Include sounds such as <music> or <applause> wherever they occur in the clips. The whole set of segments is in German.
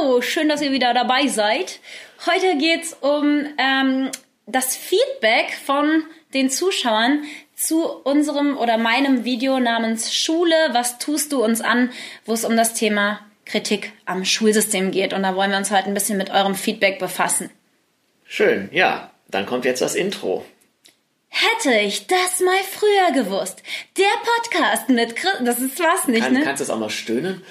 Hallo, schön, dass ihr wieder dabei seid. Heute geht's um ähm, das Feedback von den Zuschauern zu unserem oder meinem Video namens Schule, was tust du uns an, wo es um das Thema Kritik am Schulsystem geht. Und da wollen wir uns heute ein bisschen mit eurem Feedback befassen. Schön, ja. Dann kommt jetzt das Intro. Hätte ich das mal früher gewusst. Der Podcast mit Chris, das ist was nicht, Kann, ne? Kannst du das auch mal stöhnen?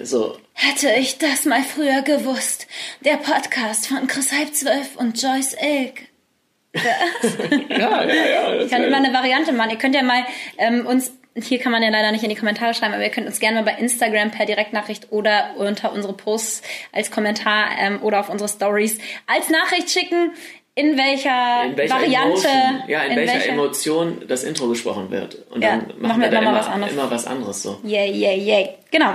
So, Hätte ich das mal früher gewusst. Der Podcast von Chris Halb zwölf und Joyce Ilk. <laughs> ja, ja, ja. Das Ich kann immer eine Variante machen. Ihr könnt ja mal ähm, uns, hier kann man ja leider nicht in die Kommentare schreiben, aber ihr könnt uns gerne mal bei Instagram per Direktnachricht oder unter unsere Posts als Kommentar ähm, oder auf unsere Stories als Nachricht schicken, in welcher, in welcher Variante, Emotion, ja, in, welcher, Emotion das Intro gesprochen wird. Und Ja, dann machen machen wir wir da immer was anderes. immer was anderes so. Yay, yay, yay. Genau.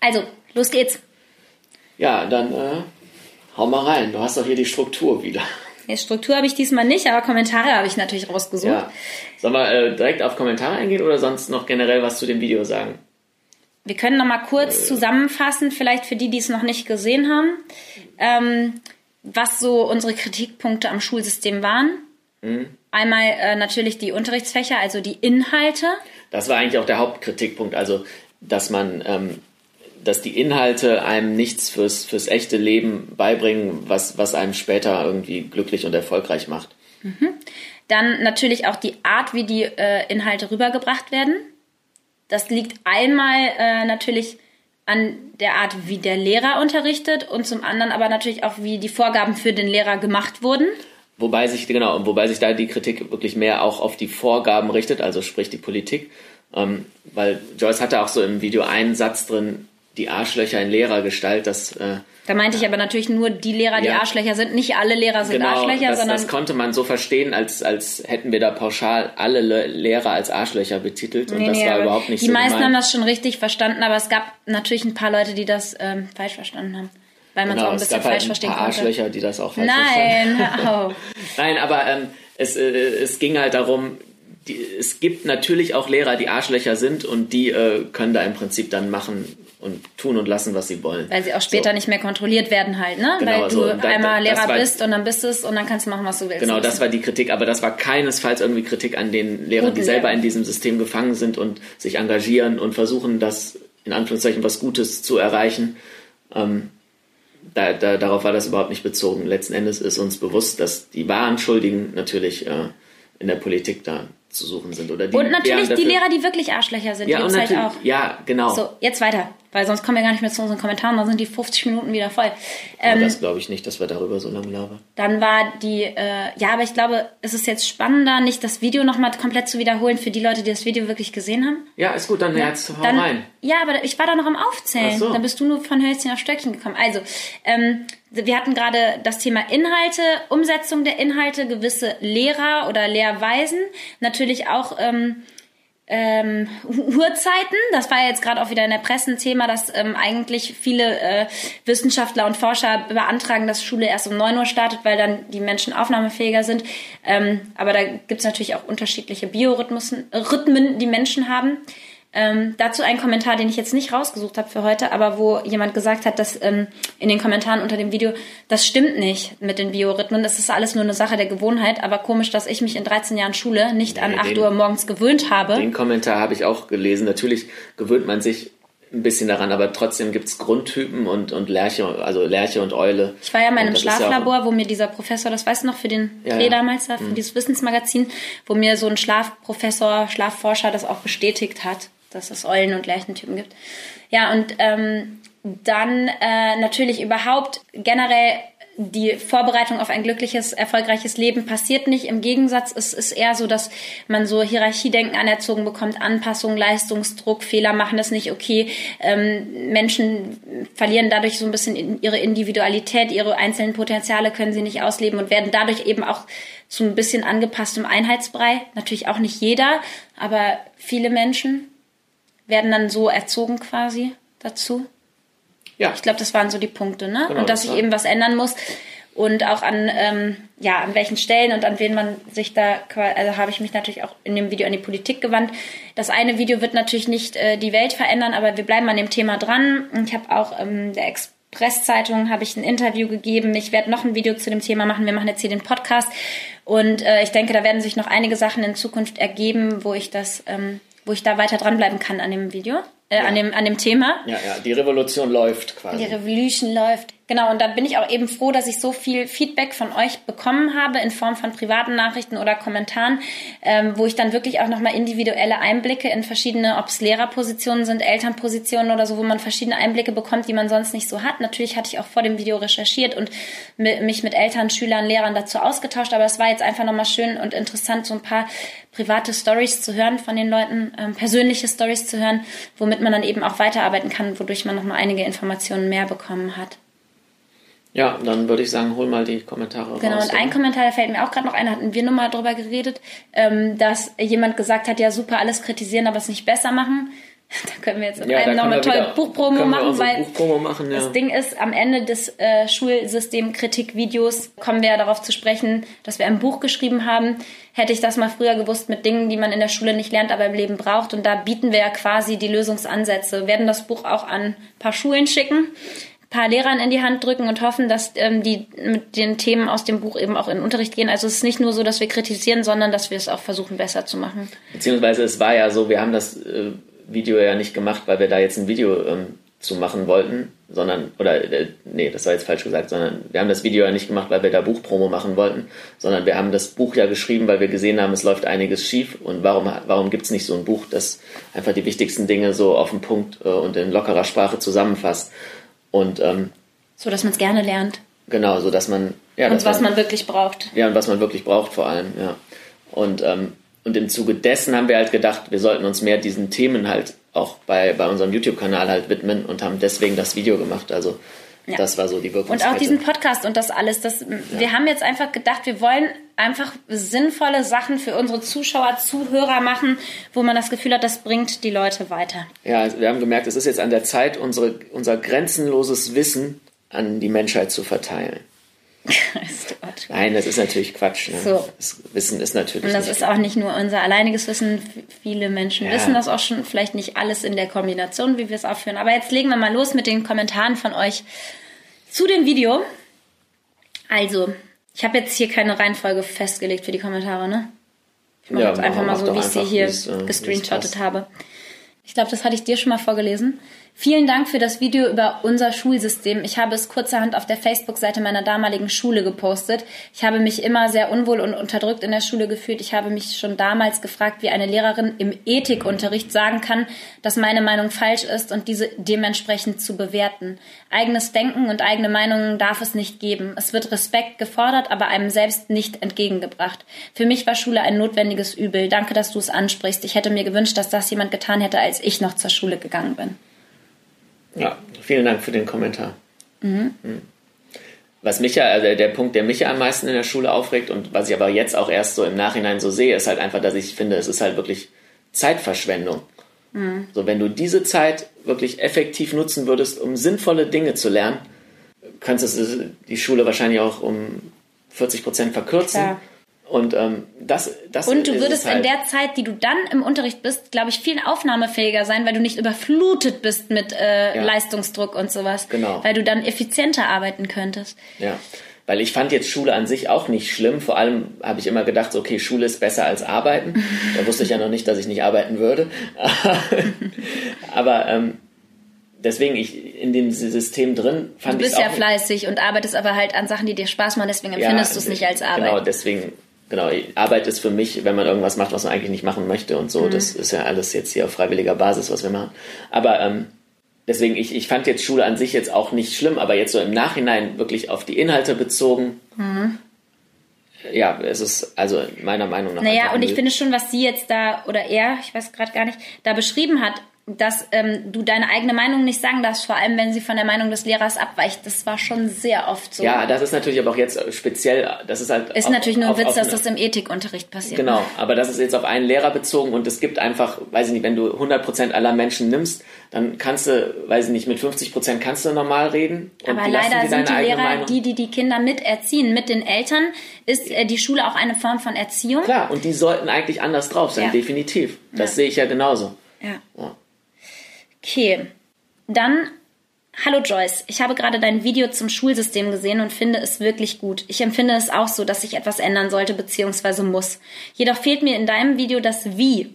Also, los geht's. Ja, dann äh, hau mal rein. Du hast doch hier die Struktur wieder. Die Struktur habe ich diesmal nicht, aber Kommentare habe ich natürlich rausgesucht. Ja. Sollen wir äh, direkt auf Kommentare eingehen oder sonst noch generell was zu dem Video sagen? Wir können noch mal kurz zusammenfassen, vielleicht für die, die es noch nicht gesehen haben, ähm, was so unsere Kritikpunkte am Schulsystem waren. Einmal äh, natürlich die Unterrichtsfächer, also die Inhalte. Das war eigentlich auch der Hauptkritikpunkt, also dass man, ähm, dass die Inhalte einem nichts fürs, fürs echte Leben beibringen, was, was einem später irgendwie glücklich und erfolgreich macht. Dann natürlich auch die Art, wie die äh, Inhalte rübergebracht werden. Das liegt einmal äh, natürlich an der Art, wie der Lehrer unterrichtet und zum anderen aber natürlich auch, wie die Vorgaben für den Lehrer gemacht wurden. Wobei sich, genau, wobei sich da die Kritik wirklich mehr auch auf die Vorgaben richtet, also sprich die Politik. Ähm, weil Joyce hatte auch so im Video einen Satz drin, die Arschlöcher in Lehrergestalt, das äh, Da meinte ich aber natürlich nur die Lehrer, die Ja. Arschlöcher sind. Nicht alle Lehrer sind genau, Arschlöcher, das, sondern das konnte man so verstehen, als, als hätten wir da pauschal alle Le Lehrer als Arschlöcher betitelt und Nee, das nee, war überhaupt nicht die so meisten gemeint. haben das schon richtig verstanden, aber es gab natürlich ein paar Leute, die das ähm, falsch verstanden haben. Weil man es auch Genau, ein es bisschen gab halt falsch ein verstehen paar konnte. Arschlöcher, die das auch falsch verstanden Nein, hör auf. Nein, aber ähm, es, äh, es ging halt darum, die, es gibt natürlich auch Lehrer, die Arschlöcher sind und die äh, können da im Prinzip dann machen und tun und lassen, was sie wollen. Weil sie auch später so. nicht mehr kontrolliert werden halt, ne? Genau, Weil du so, da- einmal Lehrer war- bist und dann bist du es und dann kannst du machen, was du willst. Genau, das war die Kritik, aber das war keinesfalls irgendwie Kritik an den Lehrern, Guten die selber Lehrern. in diesem System gefangen sind und sich engagieren und versuchen, das in Anführungszeichen was Gutes zu erreichen. Ähm, da, da, darauf war das überhaupt nicht bezogen. Letzten Endes ist uns bewusst, dass die wahren Schuldigen natürlich äh, in der Politik da zu suchen sind. Oder die, Und natürlich die Lehrer, die wirklich Arschlöcher sind, Ja, die und halt auch. ja, genau. So, jetzt weiter, weil sonst kommen wir gar nicht mehr zu unseren Kommentaren, dann sind die 50 Minuten wieder voll. Ähm, das glaube ich nicht, dass wir darüber so lange labern. Dann war die, äh, ja, aber ich glaube, es ist jetzt spannender, nicht das Video nochmal komplett zu wiederholen für die Leute, die das Video wirklich gesehen haben. Ja, ist gut, dann jetzt hau Dann, rein. Ja, aber ich war da noch am Aufzählen. So. Dann bist du nur von Hölzchen auf Stöckchen gekommen. Also, ähm, wir hatten gerade das Thema Inhalte, Umsetzung der Inhalte, gewisse Lehrer oder Lehrweisen. Natürlich auch ähm, ähm, Uhrzeiten. Das war ja jetzt gerade auch wieder in der Presse ein Thema, dass ähm, eigentlich viele äh, Wissenschaftler und Forscher beantragen, dass Schule erst um 9 Uhr startet, weil dann die Menschen aufnahmefähiger sind. Ähm, aber da gibt's natürlich auch unterschiedliche Biorhythmen, Rhythmen, die Menschen haben. Ähm, dazu ein Kommentar, den ich jetzt nicht rausgesucht habe für heute, aber wo jemand gesagt hat, dass ähm, in den Kommentaren unter dem Video, das stimmt nicht mit den Biorhythmen, das ist alles nur eine Sache der Gewohnheit, aber komisch, dass ich mich in 13 Jahren Schule nicht an Nee, 8 den- Uhr morgens gewöhnt habe. Den Kommentar habe ich auch gelesen. Natürlich gewöhnt man sich ein bisschen daran, aber trotzdem gibt es Grundtypen und, und Lerche, also Lerche und Eule. Ich war ja mal in einem ja Schlaflabor, wo mir dieser Professor, das weißt du noch, für den Ja, Dreh ja. damals da, für dieses Wissensmagazin, wo mir so ein Schlafprofessor, Schlafforscher das auch bestätigt hat, dass es Eulen- und Lerchentypen gibt. Ja, und ähm, dann äh, natürlich überhaupt generell die Vorbereitung auf ein glückliches, erfolgreiches Leben passiert nicht. Im Gegensatz, es ist eher so, dass man so Hierarchiedenken anerzogen bekommt, Anpassung, Leistungsdruck, Fehler machen das nicht okay. Ähm, Menschen verlieren dadurch so ein bisschen ihre Individualität, ihre einzelnen Potenziale können sie nicht ausleben und werden dadurch eben auch zu ein bisschen angepasstem Einheitsbrei. Natürlich auch nicht jeder, aber viele Menschen werden dann so erzogen quasi dazu. Ja, Ich glaube, das waren so die Punkte, ne? Genau, und dass das sich war- eben was ändern muss. Und auch an, ähm, ja, an welchen Stellen und an wen man sich da, also habe ich mich natürlich auch in dem Video an die Politik gewandt. Das eine Video wird natürlich nicht äh, die Welt verändern, aber wir bleiben an dem Thema dran. Und ich habe auch ähm, der Experte Presszeitungen habe ich ein Interview gegeben. Ich werde noch ein Video zu dem Thema machen. Wir machen jetzt hier den Podcast. Und äh, ich denke, da werden sich noch einige Sachen in Zukunft ergeben, wo ich das, ähm, wo ich da weiter dranbleiben kann an dem Video, äh, ja. an, dem, an dem Thema. Ja, ja, die Revolution läuft quasi. Die Revolution läuft. Genau, und da bin ich auch eben froh, dass ich so viel Feedback von euch bekommen habe in Form von privaten Nachrichten oder Kommentaren, ähm, wo ich dann wirklich auch nochmal individuelle Einblicke in verschiedene, ob es Lehrerpositionen sind, Elternpositionen oder so, wo man verschiedene Einblicke bekommt, die man sonst nicht so hat. Natürlich hatte ich auch vor dem Video recherchiert und mich mit Eltern, Schülern, Lehrern dazu ausgetauscht, aber es war jetzt einfach nochmal schön und interessant, so ein paar private Stories zu hören von den Leuten, ähm, persönliche Stories zu hören, womit man dann eben auch weiterarbeiten kann, wodurch man nochmal einige Informationen mehr bekommen hat. Ja, dann würde ich sagen, hol mal die Kommentare genau, raus. Genau, und ein Kommentar, da fällt mir auch gerade noch ein, hatten wir nur mal drüber geredet, ähm, dass jemand gesagt hat, ja super, alles kritisieren, aber es nicht besser machen. <laughs> Da können wir jetzt in ja, einem noch eine tolle Buchpromo machen, weil Buchpromo machen, ja. das Ding ist, am Ende des äh, Schulsystemkritikvideos kommen wir ja darauf zu sprechen, dass wir ein Buch geschrieben haben. Hätte ich das mal früher gewusst mit Dingen, die man in der Schule nicht lernt, aber im Leben braucht. Und da bieten wir ja quasi die Lösungsansätze. Wir werden das Buch auch an ein paar Schulen schicken paar Lehrern in die Hand drücken und hoffen, dass ähm, die mit den Themen aus dem Buch eben auch in den Unterricht gehen. Also es ist nicht nur so, dass wir kritisieren, sondern dass wir es auch versuchen, besser zu machen. Beziehungsweise es war ja so, wir haben das äh, Video ja nicht gemacht, weil wir da jetzt ein Video ähm, zu machen wollten, sondern, oder, äh, nee, das war jetzt falsch gesagt, sondern wir haben das Video ja nicht gemacht, weil wir da Buchpromo machen wollten, sondern wir haben das Buch ja geschrieben, weil wir gesehen haben, es läuft einiges schief und warum, warum gibt es nicht so ein Buch, das einfach die wichtigsten Dinge so auf den Punkt äh, und in lockerer Sprache zusammenfasst. Und, ähm, so, dass man es gerne lernt. Genau, so dass man. Ja, und was man, man, wirklich braucht. Ja, und was man wirklich braucht vor allem, ja. Und, ähm, und im Zuge dessen haben wir halt gedacht, wir sollten uns mehr diesen Themen halt auch bei, bei unserem YouTube-Kanal halt widmen und haben deswegen das Video gemacht. Also ja. Das war so die Wirkung. Und auch diesen Podcast und das alles. Das, ja. Wir haben jetzt einfach gedacht, wir wollen einfach sinnvolle Sachen für unsere Zuschauer, Zuhörer machen, wo man das Gefühl hat, das bringt die Leute weiter. Ja, wir haben gemerkt, es ist jetzt an der Zeit, unsere, unser grenzenloses Wissen an die Menschheit zu verteilen. Nein, das ist natürlich Quatsch. Ne? So. Das Wissen ist natürlich. Und das ist auch nicht nur unser alleiniges Wissen. Viele Menschen ja. wissen das auch schon. Vielleicht nicht alles in der Kombination, wie wir es aufführen. Aber jetzt legen wir mal los mit den Kommentaren von euch zu dem Video. Also, ich habe jetzt hier keine Reihenfolge festgelegt für die Kommentare, ne? Ich mache ja, jetzt einfach mal so, wie ich sie hier äh, gescreenshottet habe. Ich glaube, das hatte ich dir schon mal vorgelesen. Vielen Dank für das Video über unser Schulsystem. Ich habe es kurzerhand auf der Facebook-Seite meiner damaligen Schule gepostet. Ich habe mich immer sehr unwohl und unterdrückt in der Schule gefühlt. Ich habe mich schon damals gefragt, wie eine Lehrerin im Ethikunterricht sagen kann, dass meine Meinung falsch ist und diese dementsprechend zu bewerten. Eigenes Denken und eigene Meinungen darf es nicht geben. Es wird Respekt gefordert, aber einem selbst nicht entgegengebracht. Für mich war Schule ein notwendiges Übel. Danke, dass du es ansprichst. Ich hätte mir gewünscht, dass das jemand getan hätte, als ich noch zur Schule gegangen bin. Ja, vielen Dank für den Kommentar. Mhm. mhm. Was mich ja, also der Punkt, der mich ja am meisten in der Schule aufregt und was ich aber jetzt auch erst so im Nachhinein so sehe, ist halt einfach, dass ich finde, es ist halt wirklich Zeitverschwendung. Mhm. So, wenn du diese Zeit wirklich effektiv nutzen würdest, um sinnvolle Dinge zu lernen, könntest du die Schule wahrscheinlich auch um 40 Prozent verkürzen. Klar. Und ähm, das, das Und du würdest halt. in der Zeit, die du dann im Unterricht bist, glaube ich, viel aufnahmefähiger sein, weil du nicht überflutet bist mit äh, ja. Leistungsdruck und sowas. Genau. Weil du dann effizienter arbeiten könntest. Ja. Weil ich fand jetzt Schule an sich auch nicht schlimm. Vor allem habe ich immer gedacht, okay, Schule ist besser als Arbeiten. da wusste ich ja noch nicht, dass ich nicht arbeiten würde. <laughs> aber ähm, deswegen ich in dem System drin fand ich Du bist ja fleißig und arbeitest aber halt an Sachen, die dir Spaß machen. Deswegen empfindest ja, du es nicht als Arbeit. Genau, deswegen genau, Arbeit ist für mich, wenn man irgendwas macht, was man eigentlich nicht machen möchte und so. Mhm. Das ist ja alles jetzt hier auf freiwilliger Basis, was wir machen. Aber ähm, deswegen, ich, ich fand jetzt Schule an sich jetzt auch nicht schlimm, aber jetzt so im Nachhinein wirklich auf die Inhalte bezogen. Mhm. Ja, es ist also meiner Meinung nach. Naja, und ich finde schon, was sie jetzt da, oder er, ich weiß gerade gar nicht, da beschrieben hat, dass ähm, du deine eigene Meinung nicht sagen darfst, vor allem wenn sie von der Meinung des Lehrers abweicht. Das war schon sehr oft so. Ja, das ist natürlich aber auch jetzt speziell, das ist halt. Ist auf, natürlich nur ein auf, Witz, auf dass das im Ethikunterricht passiert. Genau, aber das ist jetzt auf einen Lehrer bezogen und es gibt einfach, weiß ich nicht, wenn du 100% aller Menschen nimmst, dann kannst du, weiß ich nicht, mit 50% kannst du normal reden. aber leider sind die Lehrer, Meinung. die, die die Kinder miterziehen, mit den Eltern, ist äh, die Schule auch eine Form von Erziehung. Klar, und die sollten eigentlich anders drauf sein, ja. definitiv. Das ja. sehe ich ja genauso. ja. ja. Okay, dann Hallo Joyce, ich habe gerade dein Video zum Schulsystem gesehen und finde es wirklich gut. Ich empfinde es auch so, dass sich etwas ändern sollte bzw. muss. Jedoch fehlt mir in deinem Video das Wie.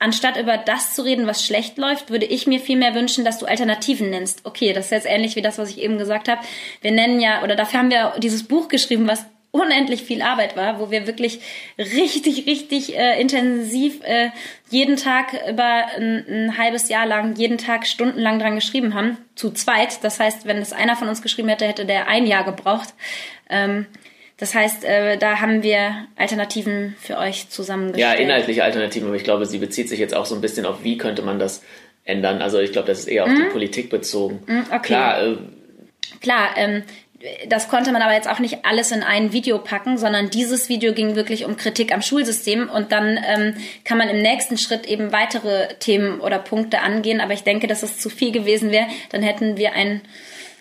Anstatt über das zu reden, was schlecht läuft, würde ich mir vielmehr wünschen, dass du Alternativen nennst. Okay, das ist jetzt ähnlich wie das, was ich eben gesagt habe. Wir nennen ja, oder dafür haben wir dieses Buch geschrieben, was unendlich viel Arbeit war, wo wir wirklich richtig, richtig äh, intensiv äh, jeden Tag über ein, ein, halbes Jahr lang, jeden Tag stundenlang dran geschrieben haben, zu zweit. Das heißt, wenn es einer von uns geschrieben hätte, hätte der ein Jahr gebraucht. Ähm, das heißt, äh, da haben wir Alternativen für euch zusammengestellt. Ja, inhaltliche Alternativen, aber ich glaube, sie bezieht sich jetzt auch so ein bisschen auf, wie könnte man das ändern. Also ich glaube, das ist eher auf mhm. die Politik bezogen. Mhm, okay. Klar, äh, Klar, ähm, das konnte man aber jetzt auch nicht alles in ein Video packen, sondern dieses Video ging wirklich um Kritik am Schulsystem und dann ähm, kann man im nächsten Schritt eben weitere Themen oder Punkte angehen. Aber ich denke, dass es zu viel gewesen wäre. Dann hätten wir ein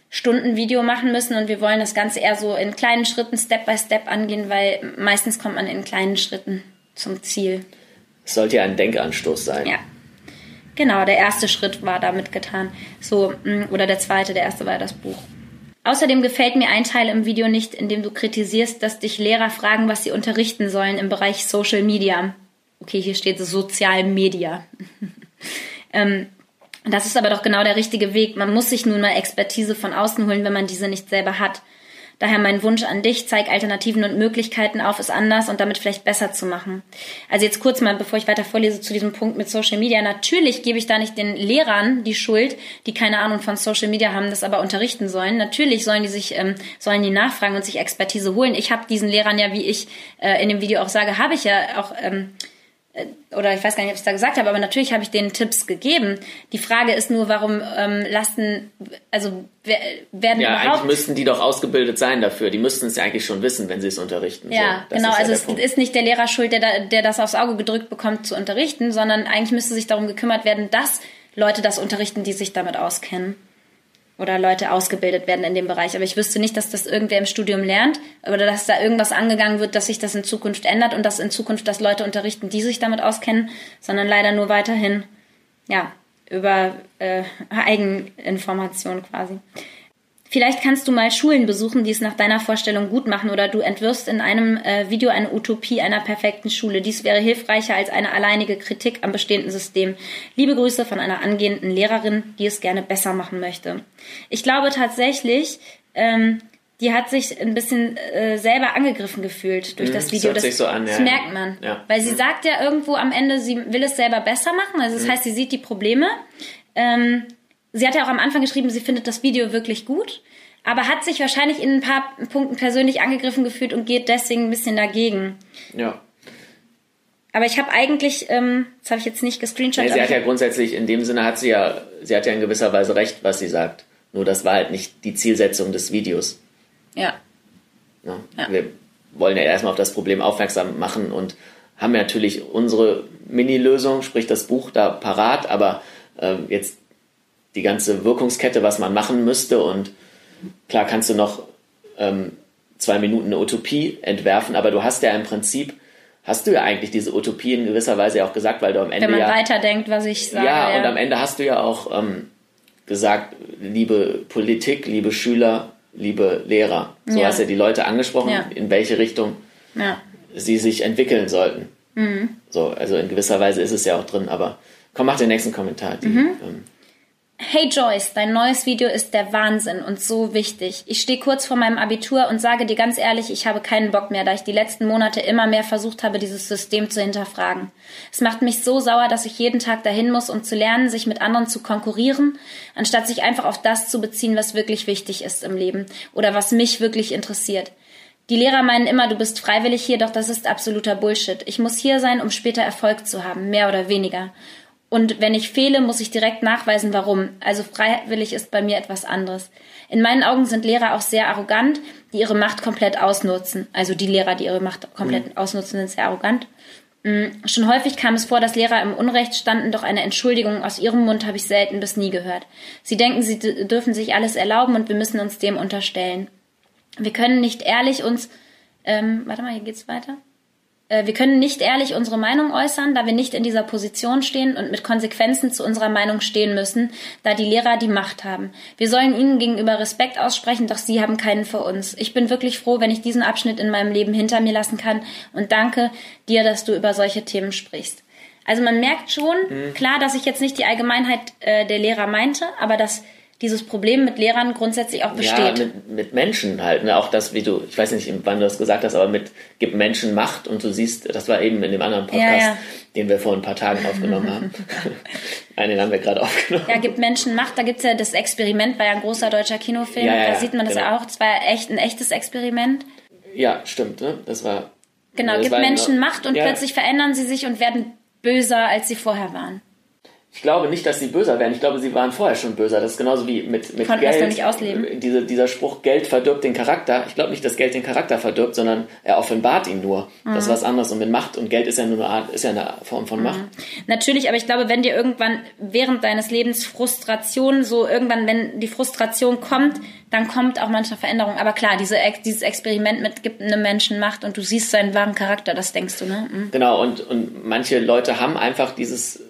Stundenvideo machen müssen und wir wollen das Ganze eher so in kleinen Schritten, Step by Step angehen, weil meistens kommt man in kleinen Schritten zum Ziel. Es sollte ja ein Denkanstoß sein. Ja. Genau, der erste Schritt war damit getan. So, mm, oder der zweite, der erste war das Buch. Außerdem gefällt mir ein Teil im Video nicht, in dem du kritisierst, dass dich Lehrer fragen, was sie unterrichten sollen im Bereich Social Media. Okay, hier steht Sozial Media. <laughs> ähm, das ist aber doch genau der richtige Weg. Man muss sich nun mal Expertise von außen holen, wenn man diese nicht selber hat. Daher mein Wunsch an dich, zeig Alternativen und Möglichkeiten auf, es anders und damit vielleicht besser zu machen. Also jetzt kurz mal, bevor ich weiter vorlese zu diesem Punkt mit Social Media. Natürlich gebe ich da nicht den Lehrern die Schuld, die keine Ahnung von Social Media haben, das aber unterrichten sollen. Natürlich sollen die sich, ähm, sollen die nachfragen und sich Expertise holen. Ich habe diesen Lehrern ja, wie ich äh, in dem Video auch sage, habe ich ja auch ähm, äh, oder ich weiß gar nicht, ob ich es da gesagt habe, aber natürlich habe ich denen Tipps gegeben. Die Frage ist nur, warum ähm, lassen, also werden ja, überhaupt... eigentlich müssten die doch ausgebildet sein dafür. Die müssten es ja eigentlich schon wissen, wenn sie es unterrichten. Ja, so, genau. Also ja es Punkt. ist nicht der Lehrer schuld, der, da, der das aufs Auge gedrückt bekommt, zu unterrichten, sondern eigentlich müsste sich darum gekümmert werden, dass Leute das unterrichten, die sich damit auskennen oder Leute ausgebildet werden in dem Bereich. Aber ich wüsste nicht, dass das irgendwer im Studium lernt oder dass da irgendwas angegangen wird, dass sich das in Zukunft ändert und dass in Zukunft das Leute unterrichten, die sich damit auskennen, sondern leider nur weiterhin, ja, über äh, Eigeninformation quasi. Vielleicht kannst du mal Schulen besuchen, die es nach deiner Vorstellung gut machen oder du entwirfst in einem äh, Video eine Utopie einer perfekten Schule. Dies wäre hilfreicher als eine alleinige Kritik am bestehenden System. Liebe Grüße von einer angehenden Lehrerin, die es gerne besser machen möchte. Ich glaube tatsächlich, ähm, die hat sich ein bisschen äh, selber angegriffen gefühlt durch mhm, das Video. Das, das, so an, das merkt man. Ja. Weil sie mhm. sagt ja irgendwo am Ende, sie will es selber besser machen. Also das mhm. heißt, sie sieht die Probleme. Ähm, sie hat ja auch am Anfang geschrieben, sie findet das Video wirklich gut, aber hat sich wahrscheinlich in ein paar Punkten persönlich angegriffen gefühlt und geht deswegen ein bisschen dagegen. Ja. Aber ich habe eigentlich, ähm, das habe ich jetzt nicht gescreenshot. Nee, sie hat ja grundsätzlich, in dem Sinne hat sie ja, sie hat ja in gewisser Weise recht, was sie sagt. Nur das war halt nicht die Zielsetzung des Videos. Ja. ja. ja. Wir wollen ja erstmal auf das Problem aufmerksam machen und haben natürlich unsere Mini-Lösung, sprich das Buch da parat, aber äh, jetzt die ganze Wirkungskette, was man machen müsste. Und klar kannst du noch ähm, zwei Minuten eine Utopie entwerfen, aber du hast ja im Prinzip, hast du ja eigentlich diese Utopie in gewisser Weise auch gesagt, weil du am Ende. Wenn man ja, weiterdenkt, was ich sage. Ja, ja, und am Ende hast du ja auch ähm, gesagt, liebe Politik, liebe Schüler, liebe Lehrer. So ja. hast du ja die Leute angesprochen, ja. in welche Richtung sie sich entwickeln sollten. Mhm. So, also in gewisser Weise ist es ja auch drin, aber komm, mach den nächsten Kommentar. Die, mhm. ähm, Hey Joyce, dein neues Video ist der Wahnsinn und so wichtig. Ich stehe kurz vor meinem Abitur und sage dir ganz ehrlich, ich habe keinen Bock mehr, da ich die letzten Monate immer mehr versucht habe, dieses System zu hinterfragen. Es macht mich so sauer, dass ich jeden Tag dahin muss, um zu lernen, sich mit anderen zu konkurrieren, anstatt sich einfach auf das zu beziehen, was wirklich wichtig ist im Leben oder was mich wirklich interessiert. Die Lehrer meinen immer, du bist freiwillig hier, doch das ist absoluter Bullshit. Ich muss hier sein, um später Erfolg zu haben, mehr oder weniger. Und wenn ich fehle, muss ich direkt nachweisen, warum. Also freiwillig ist bei mir etwas anderes. In meinen Augen sind Lehrer auch sehr arrogant, die ihre Macht komplett ausnutzen. Also die Lehrer, die ihre Macht komplett mhm. ausnutzen, sind sehr arrogant. Mhm. Schon häufig kam es vor, dass Lehrer im Unrecht standen, doch eine Entschuldigung aus ihrem Mund habe ich selten bis nie gehört. Sie denken, sie dürfen sich alles erlauben und wir müssen uns dem unterstellen. Wir können nicht ehrlich uns. Ähm, warte mal, hier geht's weiter. Äh, wir können nicht ehrlich unsere Meinung äußern, da wir nicht in dieser Position stehen und mit Konsequenzen zu unserer Meinung stehen müssen, da die Lehrer die Macht haben. Wir sollen ihnen gegenüber Respekt aussprechen, doch sie haben keinen für uns. Ich bin wirklich froh, wenn ich diesen Abschnitt in meinem Leben hinter mir lassen kann und danke dir, dass du über solche Themen sprichst. Also man merkt schon, mhm. klar, dass ich jetzt nicht die Allgemeinheit äh, der Lehrer meinte, aber dass dieses Problem mit Lehrern grundsätzlich auch besteht. Ja, mit, mit Menschen halt. Ne? Auch das, wie du, ich weiß nicht, wann du das gesagt hast, aber mit gibt Menschen Macht und du siehst, das war eben in dem anderen Podcast, ja, ja. den wir vor ein paar Tagen aufgenommen haben. <laughs> Nein, den haben wir gerade aufgenommen. Ja, gibt Menschen Macht. Da gibt's ja das Experiment, war ja ein großer deutscher Kinofilm. Ja, da sieht man das genau. ja auch. Das war echt ein echtes Experiment. Ja, stimmt. Ne? Das war. Genau, das gibt Menschen Macht und plötzlich verändern sie sich und werden böser, als sie vorher waren. Ich glaube nicht, dass sie böser werden. Ich glaube, sie waren vorher schon böser. Das ist genauso wie mit, mit Konnten Geld. Das nicht ausleben. Diese, dieser Spruch, Geld verdirbt den Charakter. Ich glaube nicht, dass Geld den Charakter verdirbt, sondern er offenbart ihn nur. Mhm. Das ist was anderes. Und mit Macht und Geld ist ja nur eine Art, ist ja eine Form von Macht. Mhm. Natürlich, aber ich glaube, wenn dir irgendwann während deines Lebens Frustration so irgendwann, wenn die Frustration kommt, dann kommt auch manchmal Veränderung. Aber klar, diese, dieses Experiment mit gibt einem Menschen Macht und du siehst seinen wahren Charakter, das denkst du, ne? Mhm. Genau, und, und manche Leute haben einfach dieses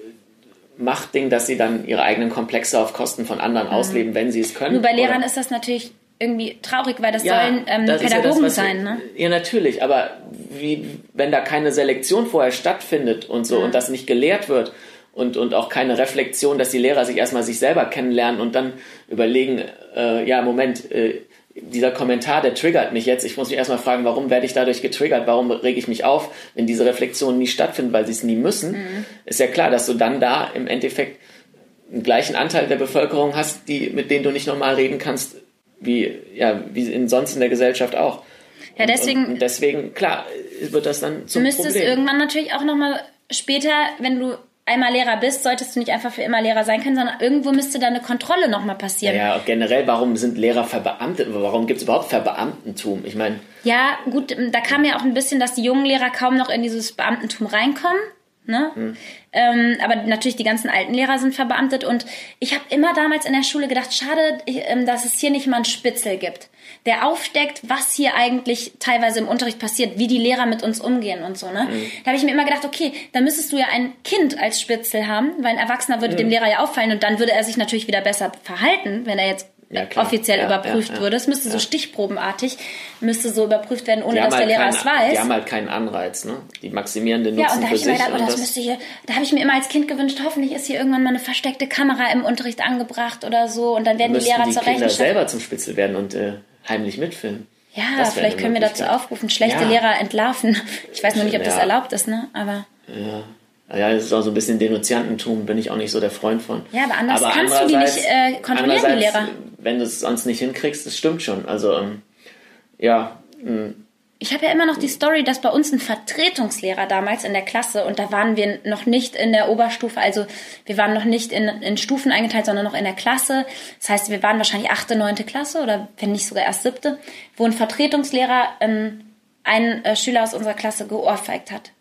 Machtding, dass sie dann ihre eigenen Komplexe auf Kosten von anderen mhm. ausleben, wenn sie es können. Nur bei Lehrern ist das natürlich irgendwie traurig, weil das ja, sollen ähm, das Pädagogen ja das, sein, ne? Ja, natürlich, aber wie, wenn da keine Selektion vorher stattfindet und so ja. und das nicht gelehrt wird und, und auch keine Reflexion, dass die Lehrer sich erstmal sich selber kennenlernen und dann überlegen, äh, ja, Moment, äh, dieser Kommentar, der triggert mich jetzt. Ich muss mich erstmal fragen, warum werde ich dadurch getriggert? Warum rege ich mich auf, wenn diese Reflexionen nie stattfinden, weil sie es nie müssen? Mhm. Ist ja klar, dass du dann da im Endeffekt einen gleichen Anteil der Bevölkerung hast, die, mit denen du nicht normal reden kannst, wie, ja, wie in sonst in der Gesellschaft auch. Ja, deswegen. Und, und deswegen, klar, wird das dann zum müsstest Problem. irgendwann natürlich auch nochmal später, wenn du einmal Lehrer bist, solltest du nicht einfach für immer Lehrer sein können, sondern irgendwo müsste da eine Kontrolle nochmal passieren. Ja, generell, warum sind Lehrer verbeamtet? Warum gibt es überhaupt Verbeamtentum? Ich meine. Ja, gut, da kam ja auch ein bisschen, dass die jungen Lehrer kaum noch in dieses Beamtentum reinkommen. Ne? Hm. Ähm, aber natürlich die ganzen alten Lehrer sind verbeamtet und ich habe immer damals in der Schule gedacht, schade, ähm, dass es hier nicht mal einen Spitzel gibt, der aufdeckt, was hier eigentlich teilweise im Unterricht passiert, wie die Lehrer mit uns umgehen und so. Ne? Mhm. Da habe ich mir immer gedacht, okay, da müsstest du ja ein Kind als Spitzel haben, weil ein Erwachsener würde mhm. dem Lehrer ja auffallen und dann würde er sich natürlich wieder besser verhalten, wenn er jetzt ja, offiziell ja, überprüft ja, würde. Es müsste so stichprobenartig, müsste so überprüft werden, ohne dass halt der Lehrer es weiß. Die haben halt keinen Anreiz, ne? Die maximieren den Nutzen Ja, und da habe ich mir gedacht, oh, das, das müsste hier, da habe ich mir immer als Kind gewünscht, hoffentlich ist hier irgendwann mal eine versteckte Kamera im Unterricht angebracht oder so und dann werden die Lehrer die zur Kinder Rechenschaft. selber zum Spitzel werden und äh, heimlich mitfilmen. Ja, vielleicht können wir dazu aufrufen, schlechte Lehrer entlarven. <laughs> Ich weiß noch nicht, ob das erlaubt ist, ne? Aber. Ja. Ja, das ist auch so ein bisschen Denunziantentum, bin ich auch nicht so der Freund von. Ja, aber anders aber kannst du die nicht äh, kontrollieren, die Lehrer. Wenn du es sonst nicht hinkriegst, das stimmt schon. Also, ähm, ja. Mh. Mm. Ich habe ja immer noch die Story, dass bei uns ein Vertretungslehrer damals in der Klasse, und da waren wir noch nicht in der Oberstufe, also wir waren noch nicht in, in Stufen eingeteilt, sondern noch in der Klasse. Das heißt, wir waren wahrscheinlich achte, neunte Klasse oder wenn nicht sogar erst siebte, wo ein Vertretungslehrer ähm, einen äh, Schüler aus unserer Klasse geohrfeigt hat.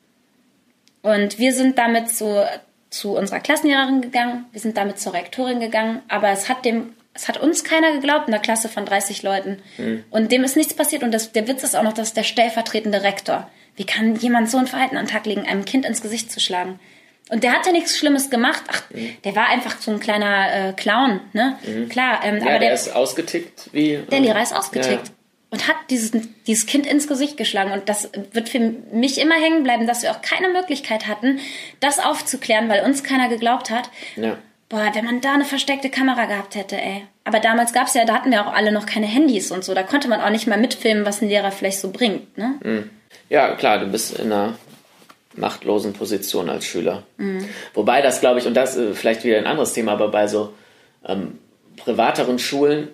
Und wir sind damit zu, zu unserer Klassenlehrerin gegangen, wir sind damit zur Rektorin gegangen, aber es hat dem es hat uns keiner geglaubt in der Klasse von 30 Leuten. Mhm. Und dem ist nichts passiert. Und das, der Witz ist auch noch, dass der stellvertretende Rektor. Wie kann jemand so ein Verhalten an den Tag legen, einem Kind ins Gesicht zu schlagen? Und der hat ja nichts Schlimmes gemacht. Ach, mhm. der war einfach so ein kleiner äh, Clown, ne? Mhm. Klar. Ähm, ja, aber der, der, ist ausgetickt wie. Der Lehrer ist ausgetickt. Ja und hat dieses, dieses Kind ins Gesicht geschlagen. Und das wird für mich immer hängen bleiben, dass wir auch keine Möglichkeit hatten, das aufzuklären, weil uns keiner geglaubt hat. Ja. Boah, wenn man da eine versteckte Kamera gehabt hätte, ey. Aber damals gab es ja, da hatten wir auch alle noch keine Handys und so. Da konnte man auch nicht mal mitfilmen, was ein Lehrer vielleicht so bringt, ne? Mhm. Ja, klar, du bist in einer machtlosen Position als Schüler. Mhm. Wobei das, glaube ich, und das ist vielleicht wieder ein anderes Thema, aber bei so ähm, privateren Schulen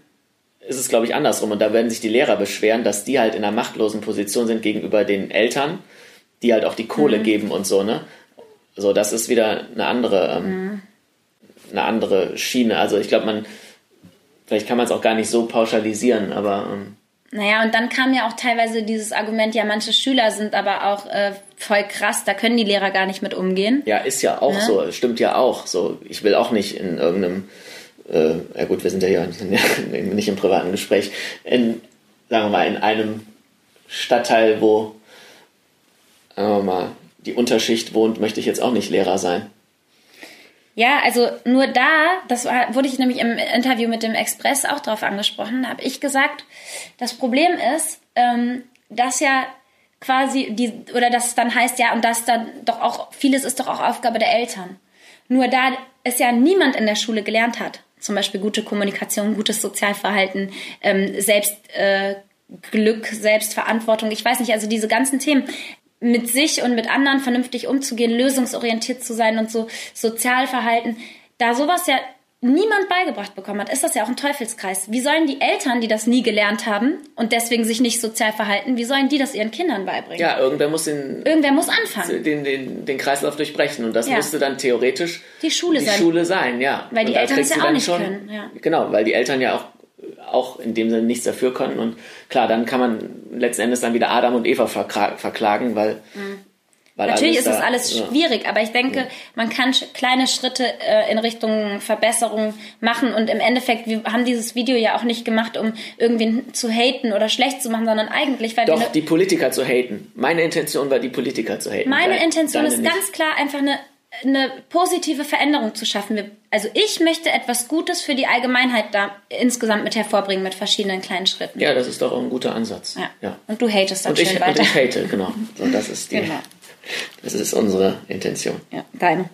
ist es, glaube ich, andersrum. Und da werden sich die Lehrer beschweren, dass die halt in einer machtlosen Position sind gegenüber den Eltern, die halt auch die Kohle mhm. geben und so, ne? So, das ist wieder eine andere, ähm, mhm. Eine andere Schiene. Also ich glaube, man, vielleicht kann man es auch gar nicht so pauschalisieren, aber. Ähm, naja, und dann kam ja auch teilweise dieses Argument, ja, manche Schüler sind aber auch äh, voll krass, da können die Lehrer gar nicht mit umgehen. Ja, ist ja auch ne? so, stimmt ja auch. So, ich will auch nicht in irgendeinem äh, ja gut, wir sind ja hier nicht <laughs> im privaten Gespräch, in, sagen wir mal, in einem Stadtteil, wo sagen wir mal, die Unterschicht wohnt, möchte ich jetzt auch nicht Lehrer sein. Ja, also nur da, das war, wurde ich nämlich im Interview mit dem Express auch drauf angesprochen, habe ich gesagt, das Problem ist, ähm, dass ja quasi die, oder dass es dann heißt, ja, und das dann doch auch, vieles ist doch auch Aufgabe der Eltern. Nur da es ja niemand in der Schule gelernt hat, zum Beispiel gute Kommunikation, gutes Sozialverhalten, ähm, Selbstglück, äh, Glück, Selbstverantwortung, ich weiß nicht, also diese ganzen Themen, mit sich und mit anderen vernünftig umzugehen, lösungsorientiert zu sein und so Sozialverhalten, da sowas ja niemand beigebracht bekommen hat, ist das ja auch ein Teufelskreis. Wie sollen die Eltern, die das nie gelernt haben und deswegen sich nicht sozial verhalten, wie sollen die das ihren Kindern beibringen? Ja, irgendwer muss den, irgendwer muss anfangen. Den, den, den Kreislauf durchbrechen und das ja. müsste dann theoretisch die Schule die sein. Schule sein, ja. Weil die und Eltern es ja auch nicht schon, können. Ja. Genau, weil die Eltern ja auch auch in dem Sinne nichts dafür können. Und klar, dann kann man letzten Endes dann wieder Adam und Eva verklagen, weil. Mhm. weil Natürlich ist das da, alles schwierig, ja. aber ich denke, ja. man kann kleine Schritte äh, in Richtung Verbesserung machen und im Endeffekt, wir haben dieses Video ja auch nicht gemacht, um irgendwen zu haten oder schlecht zu machen, sondern eigentlich, weil Doch, wir. die Politiker zu haten. Meine Intention war, die Politiker zu haten. Meine Intention ist nicht. ganz klar einfach eine eine positive Veränderung zu schaffen. Also ich möchte etwas Gutes für die Allgemeinheit da insgesamt mit hervorbringen mit verschiedenen kleinen Schritten. Ja, das ist doch auch ein guter Ansatz. Ja. ja. Und du hatest dann und schön ich, weiter. Und ich hate, genau. So, das ist die. Genau. Das ist unsere Intention. Ja, deine.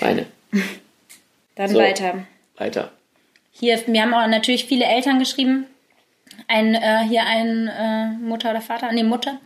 Meine. <laughs> Dann so, weiter. Weiter. Hier, wir haben auch natürlich viele Eltern geschrieben. Ein, äh, hier ein äh, Mutter oder Vater, nee, Mutter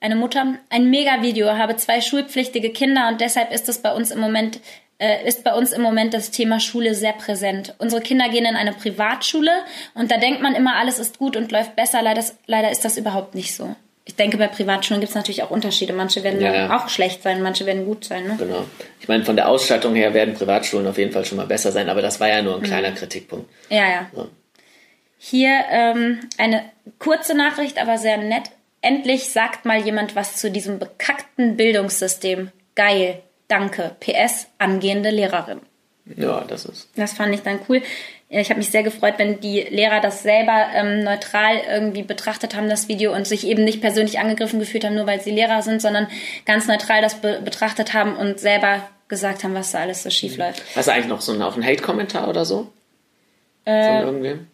eine Mutter, ein Mega-Video, habe zwei schulpflichtige Kinder und deshalb ist es bei uns im Moment äh, ist bei uns im Moment das Thema Schule sehr präsent. Unsere Kinder gehen in eine Privatschule und da denkt man immer, alles ist gut und läuft besser. Leider, leider ist das überhaupt nicht so. Ich denke, bei Privatschulen gibt es natürlich auch Unterschiede. Manche werden ja, ja. auch schlecht sein, manche werden gut sein. Ne? Genau. Ich meine, von der Ausstattung her werden Privatschulen auf jeden Fall schon mal besser sein, aber das war ja nur ein mhm. kleiner mhm. Kritikpunkt. Ja, ja. So. Hier ähm, eine kurze Nachricht, aber sehr nett. Endlich sagt mal jemand was zu diesem bekackten Bildungssystem. Geil. Danke. PS, angehende Lehrerin. Ja, das ist. Das fand ich dann cool. Ich habe mich sehr gefreut, wenn die Lehrer das selber ähm, neutral irgendwie betrachtet haben, das Video, und sich eben nicht persönlich angegriffen gefühlt haben, nur weil sie Lehrer sind, sondern ganz neutral das be betrachtet haben und selber gesagt haben, was da alles so schief läuft. Hast du eigentlich noch so einen, einen Hate-Kommentar oder so? Äh, Von irgendwem?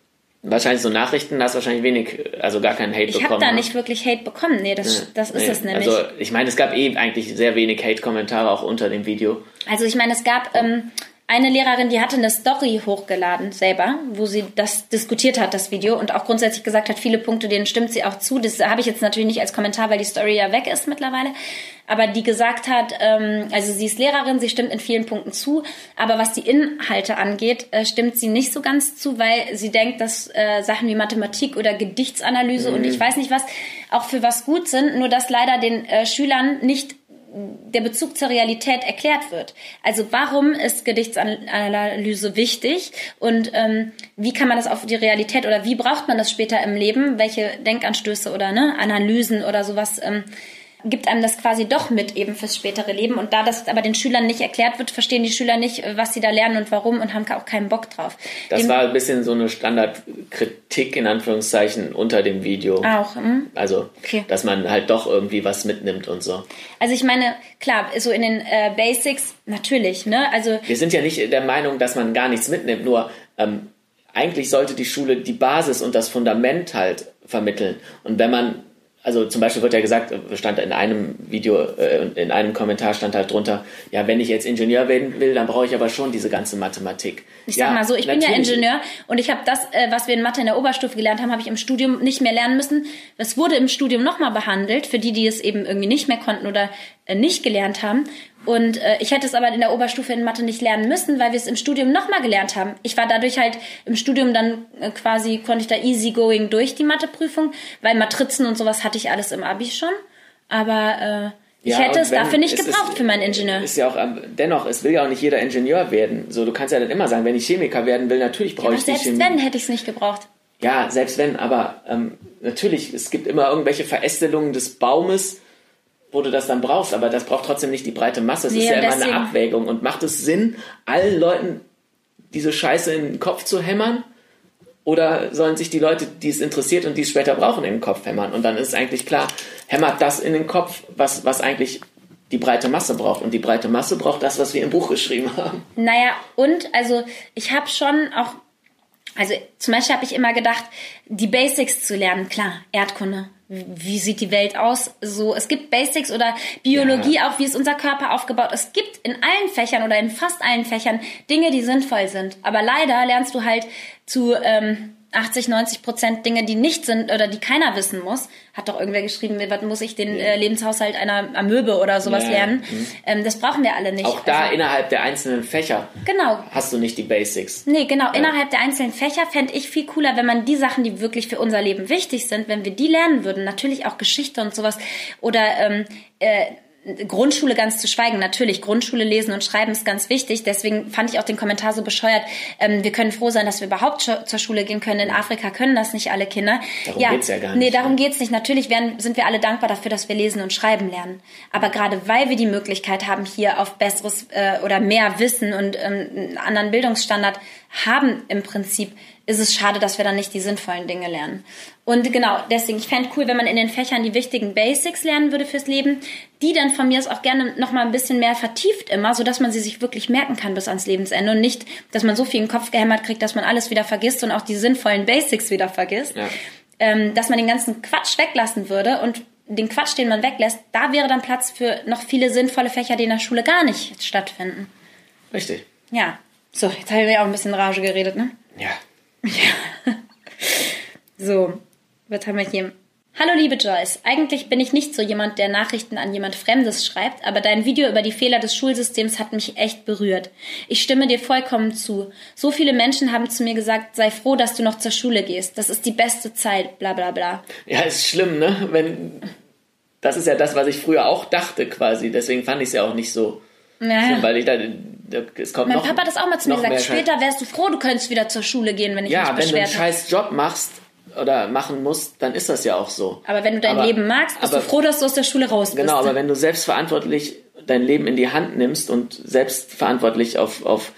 Wahrscheinlich so Nachrichten hast du wahrscheinlich wenig, also gar keinen Hate ich bekommen. Ich habe da ne? nicht wirklich Hate bekommen. Nee, das, ja, das ist nee. es nämlich. Also ich meine, es gab eh eigentlich sehr wenig Hate-Kommentare auch unter dem Video. Also ich meine, es gab ähm, eine Lehrerin, die hatte eine Story hochgeladen selber, wo sie das diskutiert hat, das Video, und auch grundsätzlich gesagt hat, viele Punkte, denen stimmt sie auch zu. Das habe ich jetzt natürlich nicht als Kommentar, weil die Story ja weg ist mittlerweile. Aber die gesagt hat, ähm, also sie ist Lehrerin, sie stimmt in vielen Punkten zu, aber was die Inhalte angeht, äh, stimmt sie nicht so ganz zu, weil sie denkt, dass äh, Sachen wie Mathematik oder Gedichtsanalyse mhm. und ich weiß nicht was auch für was gut sind, nur dass leider den äh, Schülern nicht der Bezug zur Realität erklärt wird. Also warum ist Gedichtsanalyse wichtig und ähm, wie kann man das auf die Realität oder wie braucht man das später im Leben? Welche Denkanstöße oder ne, Analysen oder sowas ähm, gibt einem das quasi doch mit eben fürs spätere Leben. Und da das aber den Schülern nicht erklärt wird, verstehen die Schüler nicht, was sie da lernen und warum und haben auch keinen Bock drauf. Das dem, war ein bisschen so eine Standardkritik in Anführungszeichen unter dem Video. Auch. Hm? Also, okay. dass man halt doch irgendwie was mitnimmt und so. Also ich meine, klar, so in den äh, Basics natürlich, ne? Also wir sind ja nicht der Meinung, dass man gar nichts mitnimmt, nur ähm, eigentlich sollte die Schule die Basis und das Fundament halt vermitteln. Und wenn man also zum Beispiel wird ja gesagt, stand in einem Video, äh, in einem Kommentar stand halt drunter, ja, wenn ich jetzt Ingenieur werden will, dann brauche ich aber schon diese ganze Mathematik. Ich ja, sag mal so, ich natürlich. bin ja Ingenieur und ich habe das, äh, was wir in Mathe in der Oberstufe gelernt haben, habe ich im Studium nicht mehr lernen müssen. Das wurde im Studium nochmal behandelt, für die, die es eben irgendwie nicht mehr konnten oder äh, nicht gelernt haben. Und äh, ich hätte es aber in der Oberstufe in Mathe nicht lernen müssen, weil wir es im Studium nochmal gelernt haben. Ich war dadurch halt im Studium dann äh, quasi, konnte ich da easy going durch die Matheprüfung, weil Matrizen und sowas hatte ich alles im Abi schon. Aber äh, ich ja, hätte es wenn, dafür nicht gebraucht ist, für meinen Ingenieur. Ist ja auch, ähm, dennoch, es will ja auch nicht jeder Ingenieur werden. So, du kannst ja dann immer sagen, wenn ich Chemiker werden will, natürlich brauche ja, ich die Chemie. Selbst wenn hätte ich es nicht gebraucht. Ja, selbst wenn, aber ähm, natürlich, es gibt immer irgendwelche Verästelungen des Baumes wo du das dann brauchst, aber das braucht trotzdem nicht die breite Masse. Es nee, ist ja immer deswegen... eine Abwägung. Und macht es Sinn, allen Leuten diese Scheiße in den Kopf zu hämmern? Oder sollen sich die Leute, die es interessiert und die es später brauchen, in den Kopf hämmern? Und dann ist eigentlich klar, hämmert das in den Kopf, was, was eigentlich die breite Masse braucht. Und die breite Masse braucht das, was wir im Buch geschrieben haben. Naja, und also ich habe schon auch, also zum Beispiel habe ich immer gedacht, die Basics zu lernen, klar, Erdkunde. Wie sieht die Welt aus? So, es gibt Basics oder Biologie ja. auch, wie ist unser Körper aufgebaut. Es gibt in allen Fächern oder in fast allen Fächern Dinge, die sinnvoll sind. Aber leider lernst du halt zu ähm, 80, 90 Prozent Dinge, die nicht sind oder die keiner wissen muss. Hat doch irgendwer geschrieben, was muss ich den äh, Lebenshaushalt einer Amöbe oder sowas ja. lernen. Mhm. Ähm, das brauchen wir alle nicht. Auch da also, innerhalb der einzelnen Fächer genau. hast du nicht die Basics. Nee, genau. Ja. Innerhalb der einzelnen Fächer fände ich viel cooler, wenn man die Sachen, die wirklich für unser Leben wichtig sind, wenn wir die lernen würden. Natürlich auch Geschichte und sowas. Oder ähm, äh, Grundschule ganz zu schweigen. Natürlich, Grundschule lesen und schreiben ist ganz wichtig. Deswegen fand ich auch den Kommentar so bescheuert. Ähm, wir können froh sein, dass wir überhaupt zur Schule gehen können. In Afrika können das nicht alle Kinder. Darum ja, geht's ja gar nicht. Nee, darum geht's nicht. Natürlich werden, sind wir alle dankbar dafür, dass wir lesen und schreiben lernen. Aber gerade weil wir die Möglichkeit haben, hier auf besseres äh, oder mehr Wissen und ähm, einen anderen Bildungsstandard haben im Prinzip, ist es schade, dass wir dann nicht die sinnvollen Dinge lernen. Und genau, deswegen, ich fände cool, wenn man in den Fächern die wichtigen Basics lernen würde fürs Leben, die dann von mir aus auch gerne noch mal ein bisschen mehr vertieft immer, so dass man sie sich wirklich merken kann bis ans Lebensende und nicht, dass man so viel in den Kopf gehämmert kriegt, dass man alles wieder vergisst und auch die sinnvollen Basics wieder vergisst. Ja. Ähm, dass man den ganzen Quatsch weglassen würde und den Quatsch, den man weglässt, da wäre dann Platz für noch viele sinnvolle Fächer, die in der Schule gar nicht stattfinden. Richtig. Ja. So, jetzt habe ich auch ein bisschen Rage geredet, ne? Ja. Ja. <laughs> so, was haben wir hier? Hallo liebe Joyce, eigentlich bin ich nicht so jemand, der Nachrichten an jemand Fremdes schreibt, aber dein Video über die Fehler des Schulsystems hat mich echt berührt. Ich stimme dir vollkommen zu. So viele Menschen haben zu mir gesagt, sei froh, dass du noch zur Schule gehst. Das ist die beste Zeit, bla bla bla. Ja, ist schlimm, ne? Wenn das ist ja das, was ich früher auch dachte quasi. Deswegen fand ich es ja auch nicht so ja. schlimm, weil ich da, es kommt Mein noch, Papa hat das auch mal zu mir gesagt. Später wärst du froh, du könntest wieder zur Schule gehen, wenn ich ja, mich beschwert Ja, wenn du einen scheiß Job machst, oder machen musst, dann ist das ja auch so. Aber wenn du dein aber, Leben magst, bist aber, du froh, dass du aus der Schule raus bist. Genau, aber wenn du selbstverantwortlich dein Leben in die Hand nimmst und selbstverantwortlich auf, auf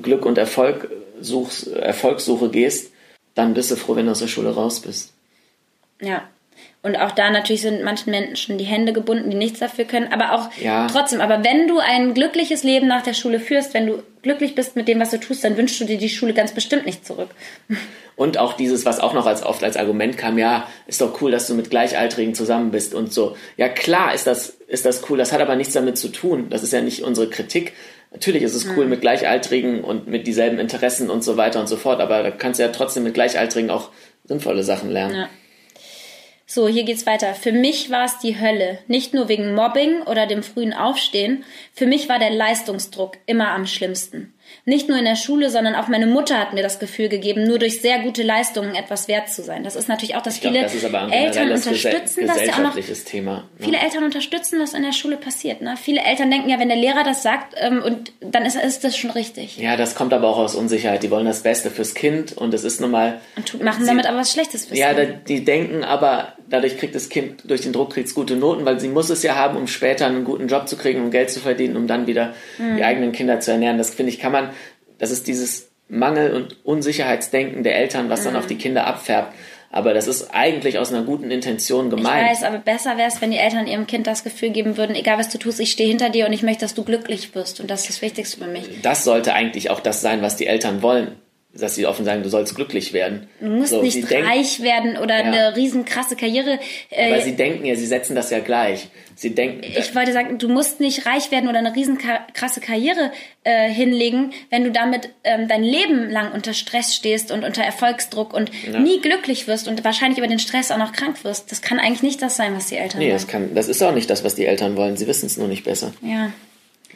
Glück und Erfolg suchst, Erfolgssuche gehst, dann bist du froh, wenn du aus der Schule raus bist. Ja. Und auch da natürlich sind manchen Menschen die Hände gebunden, die nichts dafür können. Aber auch ja. trotzdem, aber wenn du ein glückliches Leben nach der Schule führst, wenn du glücklich bist mit dem, was du tust, dann wünschst du dir die Schule ganz bestimmt nicht zurück. <laughs> Und auch dieses, was auch noch als oft als Argument kam, ja, ist doch cool, dass du mit Gleichaltrigen zusammen bist und so. Ja, klar ist das, ist das cool. Das hat aber nichts damit zu tun. Das ist ja nicht unsere Kritik. Natürlich ist es cool mhm. mit Gleichaltrigen und mit dieselben Interessen und so weiter und so fort. Aber da kannst du ja trotzdem mit Gleichaltrigen auch sinnvolle Sachen lernen. Ja. So, hier geht's weiter. Für mich war es die Hölle. Nicht nur wegen Mobbing oder dem frühen Aufstehen. Für mich war der Leistungsdruck immer am schlimmsten. Nicht nur in der Schule, sondern auch meine Mutter hat mir das Gefühl gegeben, nur durch sehr gute Leistungen etwas wert zu sein. Das ist natürlich auch, dass ich viele glaub, das Eltern unterstützen, dass ja auch noch Thema, ne? viele Eltern unterstützen, was in der Schule passiert. Ne? Viele Eltern denken ja, wenn der Lehrer das sagt, ähm, und dann ist, ist das schon richtig. Ja, das kommt aber auch aus Unsicherheit. Die wollen das Beste fürs Kind und es ist nun mal. Und machen sie, damit aber was Schlechtes fürs ja, Kind. Ja, die denken aber, dadurch kriegt das Kind durch den Druck kriegt's gute Noten, weil sie muss es ja haben, um später einen guten Job zu kriegen, um Geld zu verdienen, um dann wieder mhm. die eigenen Kinder zu ernähren. Das finde ich, kann man das ist dieses Mangel- und Unsicherheitsdenken der Eltern, was dann auf die Kinder abfärbt. Aber das ist eigentlich aus einer guten Intention gemeint. Ich weiß, aber besser wäre es, wenn die Eltern ihrem Kind das Gefühl geben würden, egal was du tust, ich stehe hinter dir und ich möchte, dass du glücklich wirst. Und das ist das Wichtigste für mich. Das sollte eigentlich auch das sein, was die Eltern wollen dass sie offen sagen, du sollst glücklich werden. Du musst so, nicht reich denken, werden oder ja. eine riesen krasse Karriere. Äh, Aber sie denken ja, sie setzen das ja gleich. Sie denken. Ich wollte sagen, du musst nicht reich werden oder eine riesen krasse Karriere äh, hinlegen, wenn du damit ähm, dein Leben lang unter Stress stehst und unter Erfolgsdruck und ja. nie glücklich wirst und wahrscheinlich über den Stress auch noch krank wirst. Das kann eigentlich nicht das sein, was die Eltern nee, wollen. Nee, das kann, das ist auch nicht das, was die Eltern wollen. Sie wissen es nur nicht besser. Ja.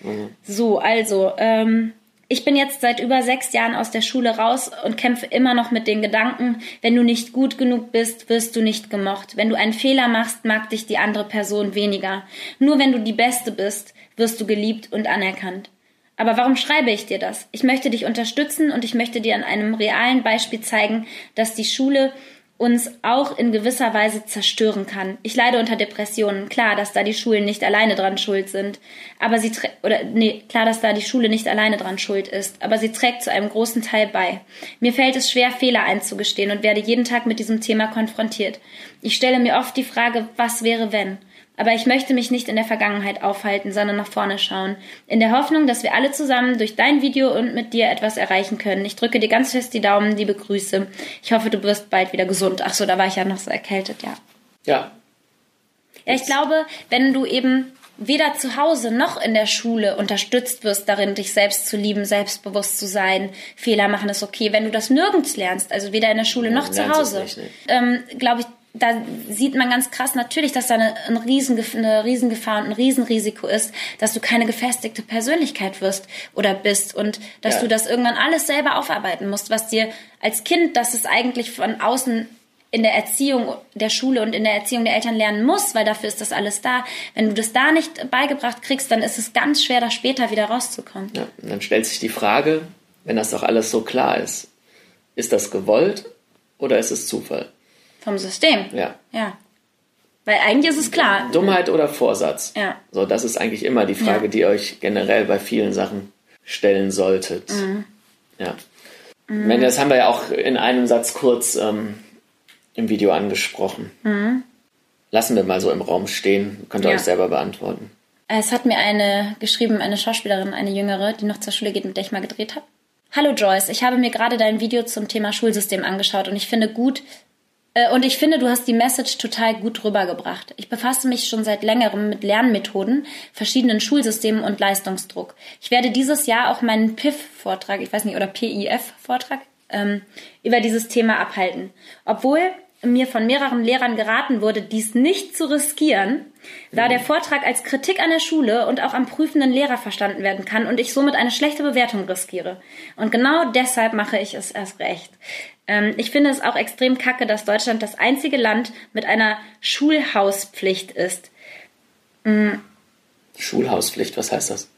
Also. So, also. Ähm, ich bin jetzt seit über sechs Jahren aus der Schule raus und kämpfe immer noch mit den Gedanken, wenn du nicht gut genug bist, wirst du nicht gemocht. Wenn du einen Fehler machst, mag dich die andere Person weniger. Nur wenn du die Beste bist, wirst du geliebt und anerkannt. Aber warum schreibe ich dir das? Ich möchte dich unterstützen und ich möchte dir an einem realen Beispiel zeigen, dass die Schule uns auch in gewisser Weise zerstören kann. Ich leide unter Depressionen. Klar, dass da die Schulen nicht alleine dran schuld sind, aber sie oder nee, klar, dass da die Schule nicht alleine dran schuld ist, aber sie trägt zu einem großen Teil bei. Mir fällt es schwer, Fehler einzugestehen und werde jeden Tag mit diesem Thema konfrontiert. Ich stelle mir oft die Frage, was wäre wenn? Aber ich möchte mich nicht in der Vergangenheit aufhalten, sondern nach vorne schauen. In der Hoffnung, dass wir alle zusammen durch dein Video und mit dir etwas erreichen können. Ich drücke dir ganz fest die Daumen, liebe Grüße. Ich hoffe, du wirst bald wieder gesund. Ach so, da war ich ja noch so erkältet, ja. Ja. Ja, ich glaube, wenn du eben weder zu Hause noch in der Schule unterstützt wirst darin, dich selbst zu lieben, selbstbewusst zu sein, Fehler machen ist okay. Wenn du das nirgends lernst, also weder in der Schule ja, noch zu Hause, ne? ähm, glaube ich, da sieht man ganz krass natürlich, dass da eine, eine, Riesen, eine Riesengefahr und ein Riesenrisiko ist, dass du keine gefestigte Persönlichkeit wirst oder bist und dass ja. du das irgendwann alles selber aufarbeiten musst, was dir als Kind, das es eigentlich von außen in der Erziehung der Schule und in der Erziehung der Eltern lernen muss, weil dafür ist das alles da. Wenn du das da nicht beigebracht kriegst, dann ist es ganz schwer, da später wieder rauszukommen. Ja, und dann stellt sich die Frage, wenn das doch alles so klar ist, ist das gewollt oder ist es Zufall? Vom System. Ja. Ja. Weil eigentlich ist es klar. Dummheit oder Vorsatz. Ja. So, das ist eigentlich immer die Frage, ja. die ihr euch generell bei vielen Sachen stellen solltet. Mhm. Ja. Mhm. Das haben wir ja auch in einem Satz kurz ähm, im Video angesprochen. Mhm. Lassen wir mal so im Raum stehen. Könnt ihr ja. euch selber beantworten. Es hat mir eine geschrieben, eine Schauspielerin, eine jüngere, die noch zur Schule geht, mit der ich mal gedreht habe. Hallo Joyce, ich habe mir gerade dein Video zum Thema Schulsystem angeschaut und ich finde gut, und ich finde, du hast die Message total gut rübergebracht. Ich befasse mich schon seit längerem mit Lernmethoden, verschiedenen Schulsystemen und Leistungsdruck. Ich werde dieses Jahr auch meinen PIF-Vortrag, ich weiß nicht, oder PIF-Vortrag, ähm, über dieses Thema abhalten. Obwohl mir von mehreren Lehrern geraten wurde, dies nicht zu riskieren, da der Vortrag als Kritik an der Schule und auch am prüfenden Lehrer verstanden werden kann und ich somit eine schlechte Bewertung riskiere. Und genau deshalb mache ich es erst recht. Ähm, ich finde es auch extrem kacke, dass Deutschland das einzige Land mit einer Schulhauspflicht ist. Mhm. Schulhauspflicht, was heißt das?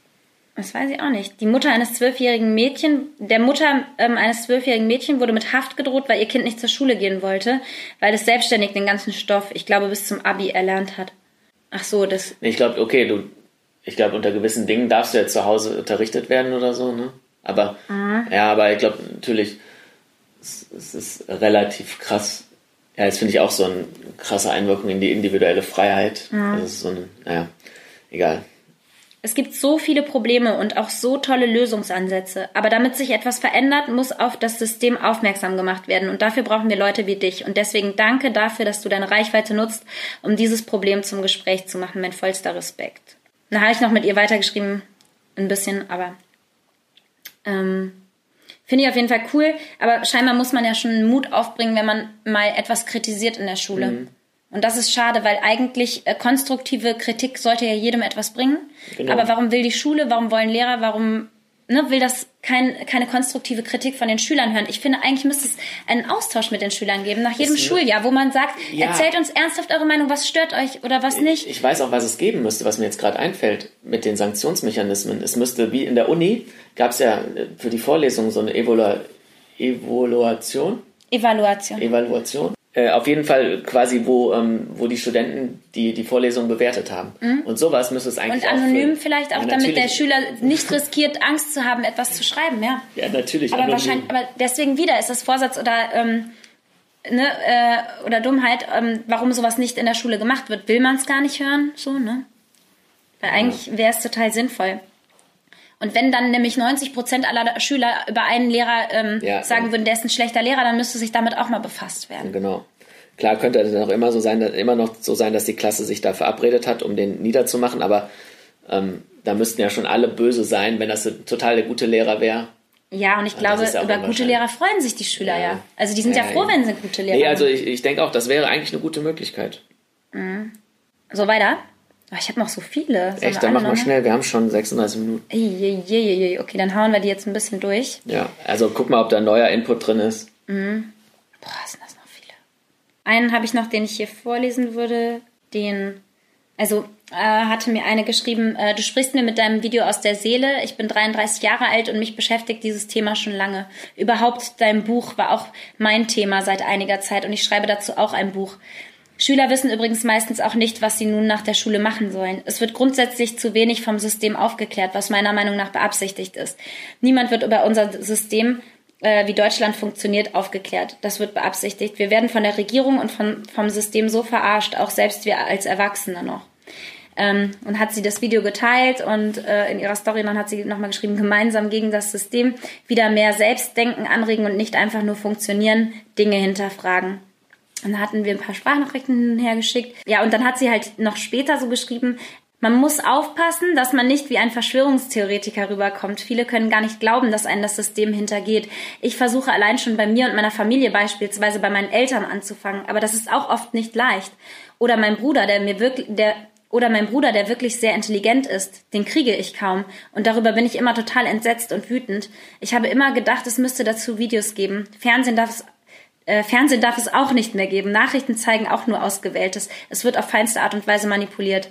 Das weiß ich auch nicht. Die Mutter eines zwölfjährigen Mädchen, der Mutter ähm, eines zwölfjährigen Mädchen wurde mit Haft gedroht, weil ihr Kind nicht zur Schule gehen wollte, weil es selbstständig den ganzen Stoff, ich glaube, bis zum Abi erlernt hat. Ach so, das. Ich glaube, okay, du, ich glaube, unter gewissen Dingen darfst du ja zu Hause unterrichtet werden oder so, ne? Aber, mhm. ja, aber ich glaube natürlich, es, es, ist relativ krass. Ja, das finde ich auch so eine krasse Einwirkung in die individuelle Freiheit. Das ist so eine, naja, egal. Es gibt so viele Probleme und auch so tolle Lösungsansätze. Aber damit sich etwas verändert, muss auf das System aufmerksam gemacht werden. Und dafür brauchen wir Leute wie dich. Und deswegen danke dafür, dass du deine Reichweite nutzt, um dieses Problem zum Gespräch zu machen. Mein vollster Respekt. Dann habe ich noch mit ihr weitergeschrieben. Ein bisschen, aber ähm, finde ich auf jeden Fall cool. Aber scheinbar muss man ja schon Mut aufbringen, wenn man mal etwas kritisiert in der Schule. Mhm. Und das ist schade, weil eigentlich äh, konstruktive Kritik sollte ja jedem etwas bringen. Genau. Aber warum will die Schule, warum wollen Lehrer, warum ne, will das kein, keine konstruktive Kritik von den Schülern hören? Ich finde, eigentlich müsste es einen Austausch mit den Schülern geben, nach jedem Schuljahr, wo man sagt, ja. erzählt uns ernsthaft eure Meinung, was stört euch oder was nicht. Ich, ich weiß auch, was es geben müsste, was mir jetzt gerade einfällt mit den Sanktionsmechanismen. Es müsste, wie in der Uni, gab es ja äh, für die Vorlesung so eine Evalu Evaluation. Evaluation. Evaluation. Äh, auf jeden Fall quasi, wo, ähm, wo die Studenten die, die Vorlesung bewertet haben. Mhm. Und sowas müsste es eigentlich Und anonym auch vielleicht auch, damit der Schüler nicht riskiert, Angst zu haben, etwas zu schreiben, ja. Ja, natürlich. Aber anonym. wahrscheinlich, aber deswegen wieder ist das Vorsatz oder, ähm, ne, äh, oder Dummheit, ähm, warum sowas nicht in der Schule gemacht wird. Will man es gar nicht hören? So, ne? Weil eigentlich wäre es total sinnvoll. Und wenn dann nämlich 90 Prozent aller Schüler über einen Lehrer ähm, ja, sagen ja. würden, der ist ein schlechter Lehrer, dann müsste sich damit auch mal befasst werden. Genau. Klar könnte es auch immer so sein, immer noch so sein, dass die Klasse sich da verabredet hat, um den niederzumachen, aber ähm, da müssten ja schon alle böse sein, wenn das total der gute Lehrer wäre. Ja, und ich glaube, ja über gute Lehrer freuen sich die Schüler ja. ja. Also die sind ja, ja froh, wenn sie gute Lehrer Nee, also ich, ich denke auch, das wäre eigentlich eine gute Möglichkeit. Mhm. So weiter? Ich habe noch so viele. Sollen Echt, dann mach mal schnell. Wir haben schon 36 Minuten. Okay, dann hauen wir die jetzt ein bisschen durch. Ja, also guck mal, ob da neuer Input drin ist. Mhm. Boah, sind das noch viele. Einen habe ich noch, den ich hier vorlesen würde. Den Also äh, hatte mir eine geschrieben, äh, du sprichst mir mit deinem Video aus der Seele. Ich bin 33 Jahre alt und mich beschäftigt dieses Thema schon lange. Überhaupt dein Buch war auch mein Thema seit einiger Zeit und ich schreibe dazu auch ein Buch. Schüler wissen übrigens meistens auch nicht, was sie nun nach der Schule machen sollen. Es wird grundsätzlich zu wenig vom System aufgeklärt, was meiner Meinung nach beabsichtigt ist. Niemand wird über unser System äh, wie Deutschland funktioniert, aufgeklärt. Das wird beabsichtigt. Wir werden von der Regierung und von, vom System so verarscht, auch selbst wir als Erwachsene noch. Ähm, und hat sie das Video geteilt und äh, in ihrer Story dann hat sie nochmal geschrieben, gemeinsam gegen das System wieder mehr Selbstdenken anregen und nicht einfach nur funktionieren, Dinge hinterfragen. Und dann hatten wir ein paar Sprachnachrichten hergeschickt. Ja, und dann hat sie halt noch später so geschrieben, man muss aufpassen, dass man nicht wie ein Verschwörungstheoretiker rüberkommt. Viele können gar nicht glauben, dass einen das System hintergeht. Ich versuche allein schon bei mir und meiner Familie beispielsweise bei meinen Eltern anzufangen, aber das ist auch oft nicht leicht. Oder mein Bruder, der mir wirklich, der oder mein Bruder, der wirklich sehr intelligent ist, den kriege ich kaum. Und darüber bin ich immer total entsetzt und wütend. Ich habe immer gedacht, es müsste dazu Videos geben. Fernsehen darf es äh, Fernsehen darf es auch nicht mehr geben. Nachrichten zeigen auch nur Ausgewähltes. Es wird auf feinste Art und Weise manipuliert.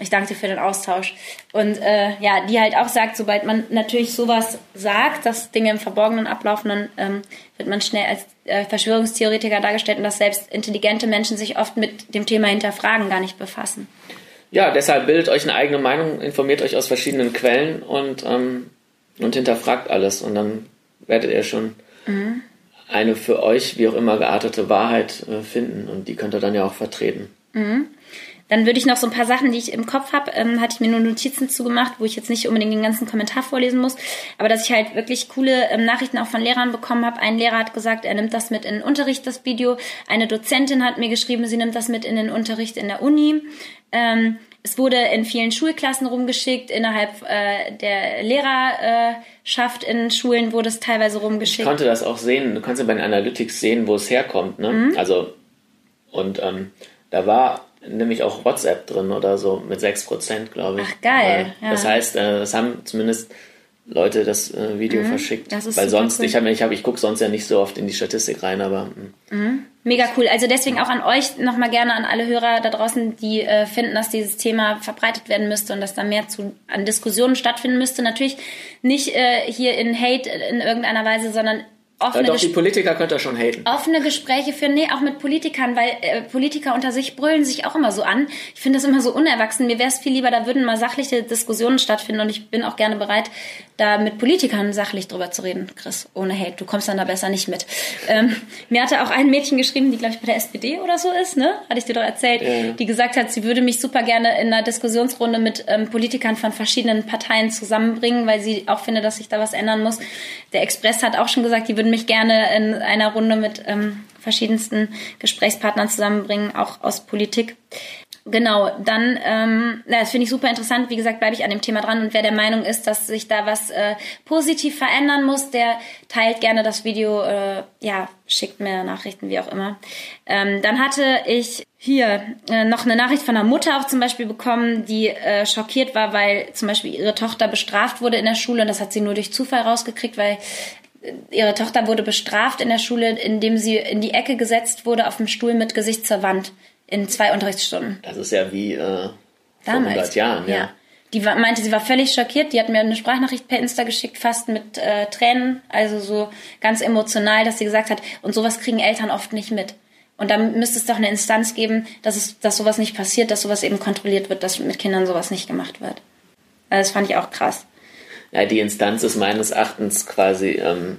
Ich danke dir für den Austausch. Und äh, ja, die halt auch sagt, sobald man natürlich sowas sagt, dass Dinge im Verborgenen ablaufen, dann ähm, wird man schnell als äh, Verschwörungstheoretiker dargestellt und dass selbst intelligente Menschen sich oft mit dem Thema hinterfragen gar nicht befassen. Ja, deshalb bildet euch eine eigene Meinung, informiert euch aus verschiedenen Quellen und, ähm, und hinterfragt alles. Und dann werdet ihr schon mhm. Eine für euch, wie auch immer, geartete Wahrheit äh, finden. Und die könnt ihr dann ja auch vertreten. Mhm. Dann würde ich noch so ein paar Sachen, die ich im Kopf habe, ähm, hatte ich mir nur Notizen zugemacht, wo ich jetzt nicht unbedingt den ganzen Kommentar vorlesen muss, aber dass ich halt wirklich coole ähm, Nachrichten auch von Lehrern bekommen habe. Ein Lehrer hat gesagt, er nimmt das mit in den Unterricht, das Video. Eine Dozentin hat mir geschrieben, sie nimmt das mit in den Unterricht in der Uni. Ähm, es wurde in vielen Schulklassen rumgeschickt, innerhalb äh, der Lehrerschaft in Schulen wurde es teilweise rumgeschickt. Ich konnte das auch sehen, du kannst ja bei den Analytics sehen, wo es herkommt. Ne? Mhm. Also, und ähm, da war nämlich auch WhatsApp drin oder so mit 6%, glaube ich. Ach, geil. Ja. Das heißt, äh, das haben zumindest Leute das äh, Video mhm, verschickt. Das ist Weil sonst, cool. ich, hab, ich, hab, ich gucke sonst ja nicht so oft in die Statistik rein, aber. Hm. Mhm. Mega cool. Also deswegen auch an euch nochmal gerne an alle Hörer da draußen, die äh, finden, dass dieses Thema verbreitet werden müsste und dass da mehr zu, an Diskussionen stattfinden müsste. Natürlich nicht äh, hier in Hate in irgendeiner Weise, sondern offene ja, doch, die Politiker könnt ihr schon haten. Offene Gespräche führen, nee, auch mit Politikern, weil äh, Politiker unter sich brüllen sich auch immer so an. Ich finde das immer so unerwachsen. Mir wäre es viel lieber, da würden mal sachliche Diskussionen stattfinden und ich bin auch gerne bereit, da mit Politikern sachlich drüber zu reden, Chris, ohne Hate. Du kommst dann da besser nicht mit. Ähm, mir hatte auch ein Mädchen geschrieben, die, glaube ich, bei der SPD oder so ist, ne? Hatte ich dir doch erzählt, ja. die gesagt hat, sie würde mich super gerne in einer Diskussionsrunde mit ähm, Politikern von verschiedenen Parteien zusammenbringen, weil sie auch finde, dass sich da was ändern muss. Der Express hat auch schon gesagt, die würden mich gerne in einer Runde mit ähm, verschiedensten Gesprächspartnern zusammenbringen, auch aus Politik. Genau, dann, ähm, das finde ich super interessant. Wie gesagt, bleibe ich an dem Thema dran und wer der Meinung ist, dass sich da was äh, positiv verändern muss, der teilt gerne das Video, äh, ja, schickt mir Nachrichten, wie auch immer. Ähm, dann hatte ich hier äh, noch eine Nachricht von einer Mutter auch zum Beispiel bekommen, die äh, schockiert war, weil zum Beispiel ihre Tochter bestraft wurde in der Schule und das hat sie nur durch Zufall rausgekriegt, weil ihre Tochter wurde bestraft in der Schule, indem sie in die Ecke gesetzt wurde auf dem Stuhl mit Gesicht zur Wand in zwei Unterrichtsstunden. Das ist ja wie äh, vor 100 Jahren, ja. ja. Die war, meinte, sie war völlig schockiert. Die hat mir eine Sprachnachricht per Insta geschickt, fast mit äh, Tränen, also so ganz emotional, dass sie gesagt hat, und sowas kriegen Eltern oft nicht mit. Und da müsste es doch eine Instanz geben, dass, es, dass sowas nicht passiert, dass sowas eben kontrolliert wird, dass mit Kindern sowas nicht gemacht wird. Also das fand ich auch krass. Ja, die Instanz ist meines Erachtens quasi ähm,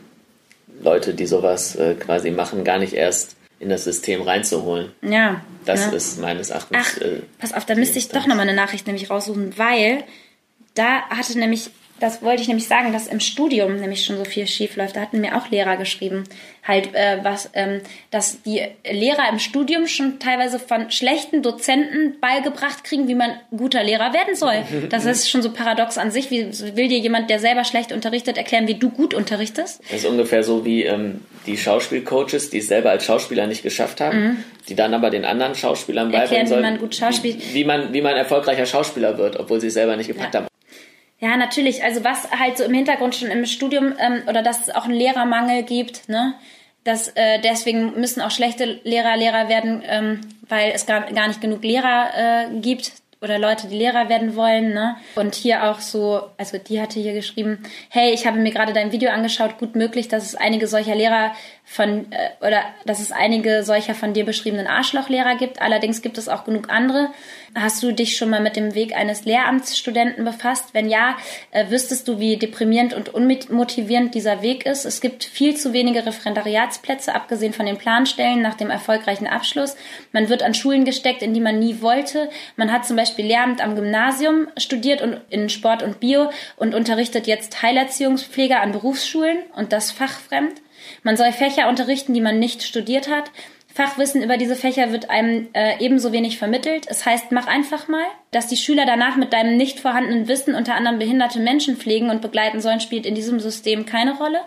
Leute, die sowas äh, quasi machen, gar nicht erst in das System reinzuholen. Ja. Das ja. ist meines Erachtens. Ach, äh, pass auf, da müsste ich doch nochmal eine Nachricht nämlich raussuchen, weil da hatte nämlich das wollte ich nämlich sagen, dass im Studium nämlich schon so viel schief läuft. Da hatten mir auch Lehrer geschrieben, halt äh, was, ähm, dass die Lehrer im Studium schon teilweise von schlechten Dozenten beigebracht kriegen, wie man guter Lehrer werden soll. <laughs> Das ist schon so paradox an sich. Wie will dir jemand, der selber schlecht unterrichtet, erklären, wie du gut unterrichtest? Das ist ungefähr so wie ähm, die Schauspielcoaches, die es selber als Schauspieler nicht geschafft haben, mhm. die dann aber den anderen Schauspielern beibringen sollen, wie man gut Schauspiel wie, wie man wie man erfolgreicher Schauspieler wird, obwohl sie es selber nicht gepackt ja. haben. Ja, natürlich. Also was halt so im Hintergrund schon im Studium ähm, oder dass es auch einen Lehrermangel gibt, ne? dass äh, deswegen müssen auch schlechte Lehrer Lehrer werden, ähm, weil es gar, gar nicht genug Lehrer äh, gibt oder Leute, die Lehrer werden wollen. Ne? Und hier auch so, also die hatte hier geschrieben, hey, ich habe mir gerade dein Video angeschaut, gut möglich, dass es einige solcher Lehrer von, äh, oder dass es einige solcher von dir beschriebenen Arschlochlehrer gibt. Allerdings gibt es auch genug andere. Hast du dich schon mal mit dem Weg eines Lehramtsstudenten befasst? Wenn ja, äh, wüsstest du, wie deprimierend und unmotivierend dieser Weg ist? Es gibt viel zu wenige Referendariatsplätze, abgesehen von den Planstellen nach dem erfolgreichen Abschluss. Man wird an Schulen gesteckt, in die man nie wollte. Man hat zum Beispiel Lehramt am Gymnasium studiert und in Sport und Bio und unterrichtet jetzt Heilerziehungspfleger an Berufsschulen und das fachfremd. Man soll Fächer unterrichten, die man nicht studiert hat. Fachwissen über diese Fächer wird einem äh, ebenso wenig vermittelt. Es heißt, mach einfach mal. Dass die Schüler danach mit deinem nicht vorhandenen Wissen unter anderem behinderte Menschen pflegen und begleiten sollen, spielt in diesem System keine Rolle.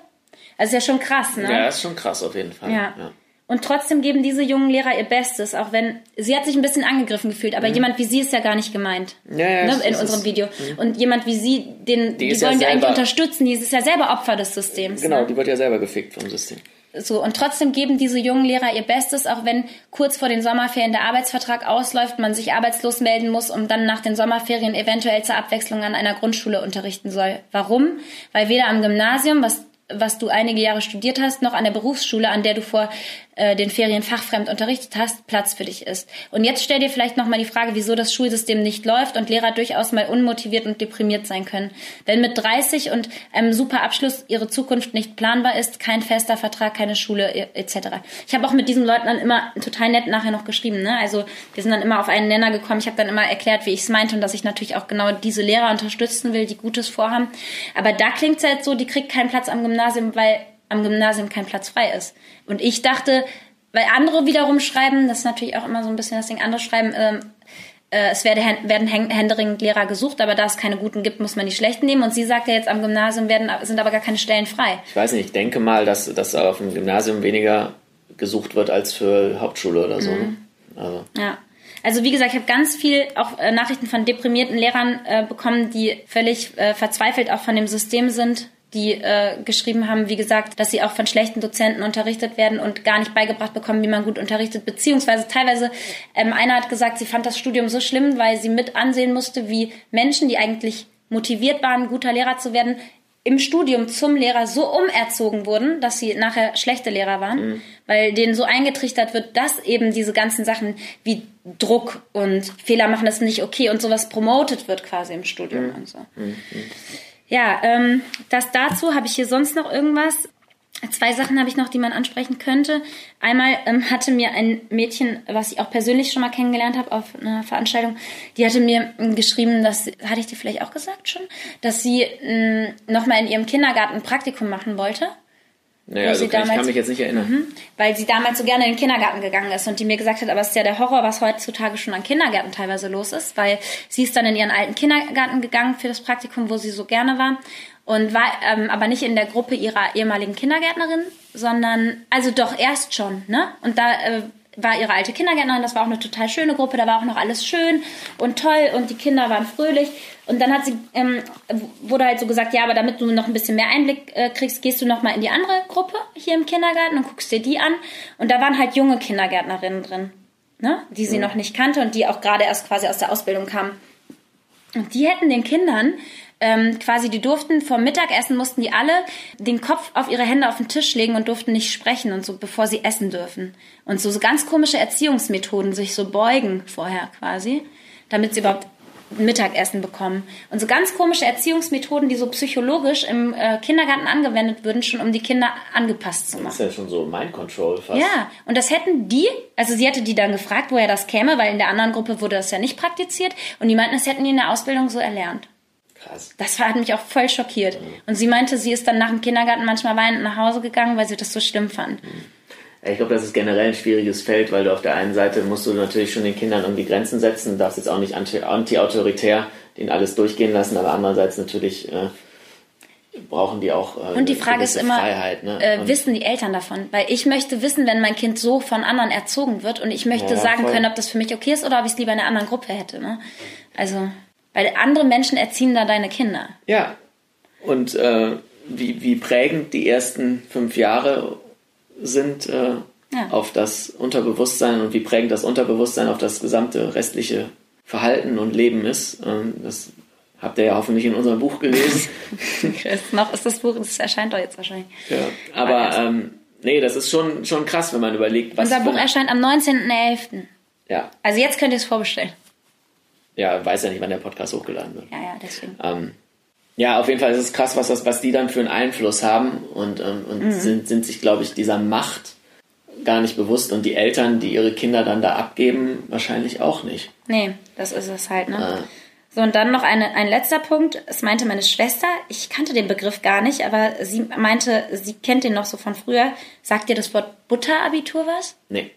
Also ist ja schon krass, ne? Ja, ist schon krass auf jeden Fall. Ja. ja. Und trotzdem geben diese jungen Lehrer ihr Bestes, auch wenn sie hat sich ein bisschen angegriffen gefühlt, aber mhm. jemand wie sie ist ja gar nicht gemeint. Ja, ja, ne, in unserem Video. Mhm. Und jemand wie sie, den, die, die wollen ja wir eigentlich unterstützen, die ist ja selber Opfer des Systems. Genau, ne? die wird ja selber gefickt vom System. So, und trotzdem geben diese jungen Lehrer ihr Bestes, auch wenn kurz vor den Sommerferien der Arbeitsvertrag ausläuft, man sich arbeitslos melden muss und dann nach den Sommerferien eventuell zur Abwechslung an einer Grundschule unterrichten soll. Warum? Weil weder am Gymnasium, was was du einige Jahre studiert hast, noch an der Berufsschule, an der du vor äh, den Ferien fachfremd unterrichtet hast, Platz für dich ist. Und jetzt stell dir vielleicht nochmal die Frage, wieso das Schulsystem nicht läuft und Lehrer durchaus mal unmotiviert und deprimiert sein können. Wenn mit 30 und einem super Abschluss ihre Zukunft nicht planbar ist, kein fester Vertrag, keine Schule etc. Ich habe auch mit diesen Leuten dann immer total nett nachher noch geschrieben. Ne? Also wir sind dann immer auf einen Nenner gekommen. Ich habe dann immer erklärt, wie ich es meinte und dass ich natürlich auch genau diese Lehrer unterstützen will, die Gutes vorhaben. Aber da klingt es halt so, die kriegt keinen Platz am Gymnasium, weil am Gymnasium kein Platz frei ist. Und ich dachte, weil andere wiederum schreiben, das ist natürlich auch immer so ein bisschen das Ding, andere schreiben, ähm, äh, es werde, werden händeringend Lehrer gesucht, aber da es keine guten gibt, muss man die schlechten nehmen. Und sie sagt ja jetzt, am Gymnasium werden, sind aber gar keine Stellen frei. Ich weiß nicht, ich denke mal, dass, dass auf dem Gymnasium weniger gesucht wird als für Hauptschule oder so. Ne? Mhm. Also. Ja. Also wie gesagt, ich habe ganz viel auch äh, Nachrichten von deprimierten Lehrern äh, bekommen, die völlig äh, verzweifelt auch von dem System sind, die äh, geschrieben haben, wie gesagt, dass sie auch von schlechten Dozenten unterrichtet werden und gar nicht beigebracht bekommen, wie man gut unterrichtet. Beziehungsweise teilweise, ähm, einer hat gesagt, sie fand das Studium so schlimm, weil sie mit ansehen musste, wie Menschen, die eigentlich motiviert waren, guter Lehrer zu werden, im Studium zum Lehrer so umerzogen wurden, dass sie nachher schlechte Lehrer waren, mhm. weil denen so eingetrichtert wird, dass eben diese ganzen Sachen wie Druck und Fehler machen das nicht okay und sowas promotet wird quasi im Studium mhm. und so. Mhm. Ja, ähm, das dazu habe ich hier sonst noch irgendwas. Zwei Sachen habe ich noch, die man ansprechen könnte. Einmal ähm, hatte mir ein Mädchen, was ich auch persönlich schon mal kennengelernt habe auf einer Veranstaltung, die hatte mir ähm, geschrieben, dass, hatte ich dir vielleicht auch gesagt schon, dass sie ähm, nochmal in ihrem Kindergarten ein Praktikum machen wollte. Naja, also kann, damals, ich kann mich jetzt nicht erinnern. Mhm, weil sie damals so gerne in den Kindergarten gegangen ist und die mir gesagt hat, aber es ist ja der Horror, was heutzutage schon an Kindergärten teilweise los ist, weil sie ist dann in ihren alten Kindergarten gegangen für das Praktikum, wo sie so gerne war und war ähm, aber nicht in der Gruppe ihrer ehemaligen Kindergärtnerin, sondern also doch erst schon, ne? Und da äh, war ihre alte Kindergärtnerin, das war auch eine total schöne Gruppe, da war auch noch alles schön und toll und die Kinder waren fröhlich. Und dann hat sie, ähm, wurde halt so gesagt, ja, aber damit du noch ein bisschen mehr Einblick äh, kriegst, gehst du noch mal in die andere Gruppe hier im Kindergarten und guckst dir die an. Und da waren halt junge Kindergärtnerinnen drin, ne? die sie ja. noch nicht kannte und die auch gerade erst quasi aus der Ausbildung kamen. Und die hätten den Kindern ähm, quasi, die durften vom Mittagessen mussten die alle den Kopf auf ihre Hände auf den Tisch legen und durften nicht sprechen und so, bevor sie essen dürfen. Und so, so ganz komische Erziehungsmethoden, sich so beugen vorher quasi, damit sie überhaupt Mittagessen bekommen. Und so ganz komische Erziehungsmethoden, die so psychologisch im äh, Kindergarten angewendet würden, schon um die Kinder angepasst zu machen. Das ist ja schon so Mind Control fast. Ja, und das hätten die, also sie hätte die dann gefragt, woher das käme, weil in der anderen Gruppe wurde das ja nicht praktiziert. Und die meinten, das hätten die in der Ausbildung so erlernt. Krass. Das hat mich auch voll schockiert. Mhm. Und sie meinte, sie ist dann nach dem Kindergarten manchmal weinend nach Hause gegangen, weil sie das so schlimm fand. Mhm. Ich glaube, das ist generell ein schwieriges Feld, weil du auf der einen Seite musst du natürlich schon den Kindern irgendwie Grenzen setzen, darfst jetzt auch nicht anti-autoritär den alles durchgehen lassen, aber andererseits natürlich äh, brauchen die auch äh, Und die Frage ist immer, Freiheit, ne? äh, wissen die Eltern davon? Weil ich möchte wissen, wenn mein Kind so von anderen erzogen wird und ich möchte ja, sagen voll. können, ob das für mich okay ist oder ob ich es lieber in einer anderen Gruppe hätte. Ne? Also weil andere Menschen erziehen da deine Kinder. Ja. Und äh, wie, wie prägend die ersten fünf Jahre sind äh, ja. auf das Unterbewusstsein und wie prägend das Unterbewusstsein auf das gesamte restliche Verhalten und Leben ist. Ähm, das habt ihr ja hoffentlich in unserem Buch gelesen. <laughs> noch ist das Buch, das erscheint doch jetzt wahrscheinlich. Ja, aber ähm, nee, das ist schon, schon krass, wenn man überlegt, was. Unser Buch erscheint am 19.11. Ja. Also jetzt könnt ihr es vorbestellen. Ja, weiß ja nicht, wann der Podcast hochgeladen wird. Ja, ja, deswegen. Ähm, ja, auf jeden Fall ist es krass, was, das, was die dann für einen Einfluss haben und, ähm, und mhm. sind, sind sich, glaube ich, dieser Macht gar nicht bewusst und die Eltern, die ihre Kinder dann da abgeben, wahrscheinlich auch nicht. Nee, das ist es halt, ne? Äh. So, und dann noch eine, ein letzter Punkt. Es meinte meine Schwester, ich kannte den Begriff gar nicht, aber sie meinte, sie kennt den noch so von früher. Sagt dir das Wort Butterabitur was? Nee.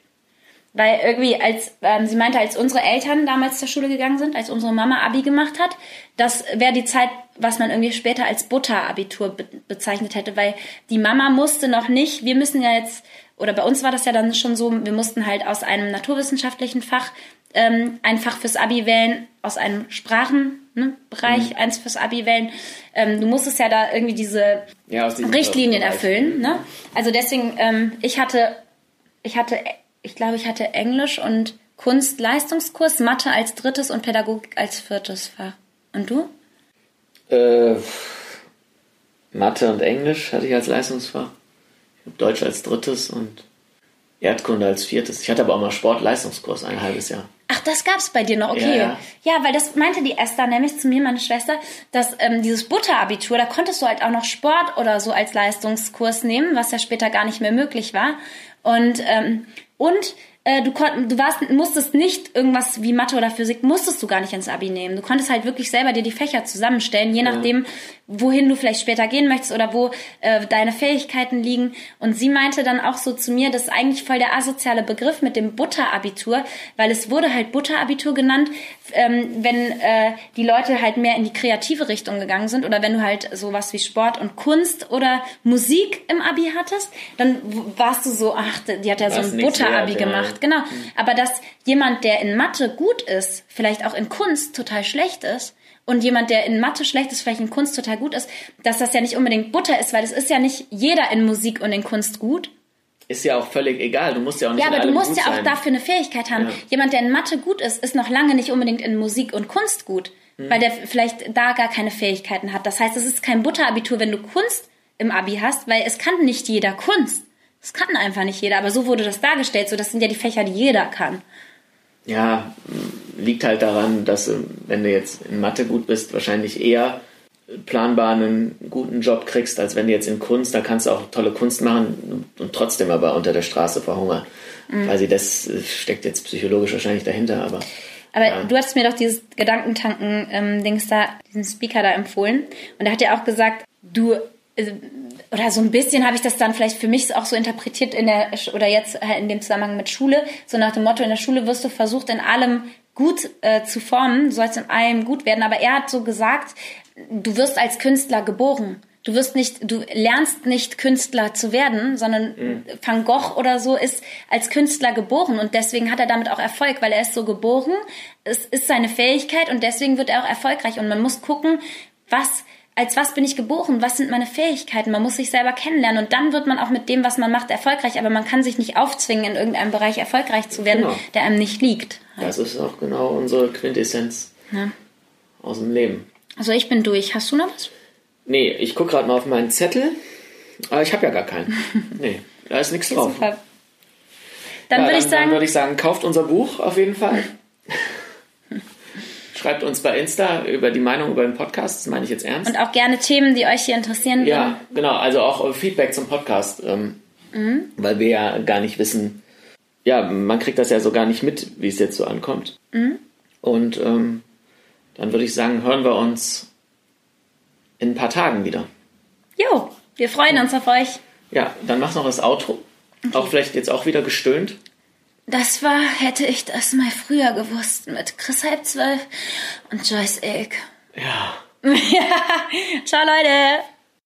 Weil irgendwie, als ähm, sie meinte, als unsere Eltern damals zur Schule gegangen sind, als unsere Mama Abi gemacht hat, das wäre die Zeit, was man irgendwie später als Butterabitur be bezeichnet hätte, weil die Mama musste noch nicht, wir müssen ja jetzt, oder bei uns war das ja dann schon so, wir mussten halt aus einem naturwissenschaftlichen Fach ähm, ein Fach fürs Abi wählen, aus einem Sprachenbereich ne, mhm. eins fürs Abi wählen. Ähm, du musstest ja da irgendwie diese ja, Richtlinien erfüllen. Ne? Also deswegen, ähm, ich hatte, ich hatte ich glaube, ich hatte Englisch und Kunst-Leistungskurs, Mathe als drittes und Pädagogik als viertes Fach. Und du? Äh, Mathe und Englisch hatte ich als Leistungsfach. Deutsch als drittes und Erdkunde als viertes. Ich hatte aber auch mal Sport-Leistungskurs ein halbes Jahr. Ach, das gab's bei dir noch, okay. Ja, ja. ja, weil das meinte die Esther nämlich zu mir, meine Schwester, dass ähm, dieses Butterabitur, da konntest du halt auch noch Sport oder so als Leistungskurs nehmen, was ja später gar nicht mehr möglich war. Und ähm, und äh, du, konnt, du warst, musstest nicht irgendwas wie Mathe oder Physik, musstest du gar nicht ins Abi nehmen. Du konntest halt wirklich selber dir die Fächer zusammenstellen, je nachdem, wohin du vielleicht später gehen möchtest oder wo äh, deine Fähigkeiten liegen. Und sie meinte dann auch so zu mir, das ist eigentlich voll der asoziale Begriff mit dem Butterabitur, weil es wurde halt Butterabitur genannt, ähm, wenn äh, die Leute halt mehr in die kreative Richtung gegangen sind oder wenn du halt sowas wie Sport und Kunst oder Musik im Abi hattest, dann warst du so, ach, die hat ja so ein Butterabi ja. Gemacht. Genau. Mhm. Aber dass jemand, der in Mathe gut ist, vielleicht auch in Kunst total schlecht ist, und jemand, der in Mathe schlecht ist, vielleicht in Kunst total gut ist, dass das ja nicht unbedingt Butter ist, weil es ist ja nicht jeder in Musik und in Kunst gut. Ist ja auch völlig egal. Du musst ja auch nicht Ja, aber du musst ja auch sein. dafür eine Fähigkeit haben. Ja. Jemand, der in Mathe gut ist, ist noch lange nicht unbedingt in Musik und Kunst gut, hm. weil der vielleicht da gar keine Fähigkeiten hat. Das heißt, es ist kein Butterabitur, wenn du Kunst im Abi hast, weil es kann nicht jeder Kunst. Das kann einfach nicht jeder, aber so wurde das dargestellt. So, das sind ja die Fächer, die jeder kann. Ja, liegt halt daran, dass du, wenn du jetzt in Mathe gut bist, wahrscheinlich eher planbar einen guten Job kriegst, als wenn du jetzt in Kunst, da kannst du auch tolle Kunst machen und trotzdem aber unter der Straße verhungern. Mhm. Also das steckt jetzt psychologisch wahrscheinlich dahinter, aber. Aber ja. du hast mir doch dieses Gedankentanken-Dings ähm, da, diesen Speaker da empfohlen. Und er hat ja auch gesagt, du äh, oder so ein bisschen habe ich das dann vielleicht für mich auch so interpretiert in der oder jetzt halt in dem Zusammenhang mit Schule, so nach dem Motto in der Schule wirst du versucht in allem gut äh, zu formen, du sollst in allem gut werden, aber er hat so gesagt, du wirst als Künstler geboren. Du wirst nicht, du lernst nicht Künstler zu werden, sondern mhm. Van Gogh oder so ist als Künstler geboren und deswegen hat er damit auch Erfolg, weil er ist so geboren. Es ist seine Fähigkeit und deswegen wird er auch erfolgreich und man muss gucken, was als was bin ich geboren, was sind meine Fähigkeiten. Man muss sich selber kennenlernen und dann wird man auch mit dem, was man macht, erfolgreich. Aber man kann sich nicht aufzwingen, in irgendeinem Bereich erfolgreich zu werden, genau. der einem nicht liegt. Das ist auch genau unsere Quintessenz ja. aus dem Leben. Also ich bin durch. Hast du noch was? Nee, ich gucke gerade mal auf meinen Zettel. Aber ich habe ja gar keinen. <laughs> nee, da ist nichts drauf. Super. Dann ja, würde ich sagen. Dann würde ich sagen, kauft unser Buch auf jeden Fall. <laughs> Schreibt uns bei Insta über die Meinung über den Podcast, das meine ich jetzt ernst. Und auch gerne Themen, die euch hier interessieren. Ja, würden. genau, also auch Feedback zum Podcast, ähm, mhm. weil wir ja gar nicht wissen, ja, man kriegt das ja so gar nicht mit, wie es jetzt so ankommt. Mhm. Und ähm, dann würde ich sagen, hören wir uns in ein paar Tagen wieder. Jo, wir freuen uns auf euch. Ja, dann mach noch das Outro. Okay. Auch vielleicht jetzt auch wieder gestöhnt. Das war, hätte ich das mal früher gewusst, mit Chris halb zwölf und Joyce Egg. Ja. <laughs> ja. Ciao, Leute.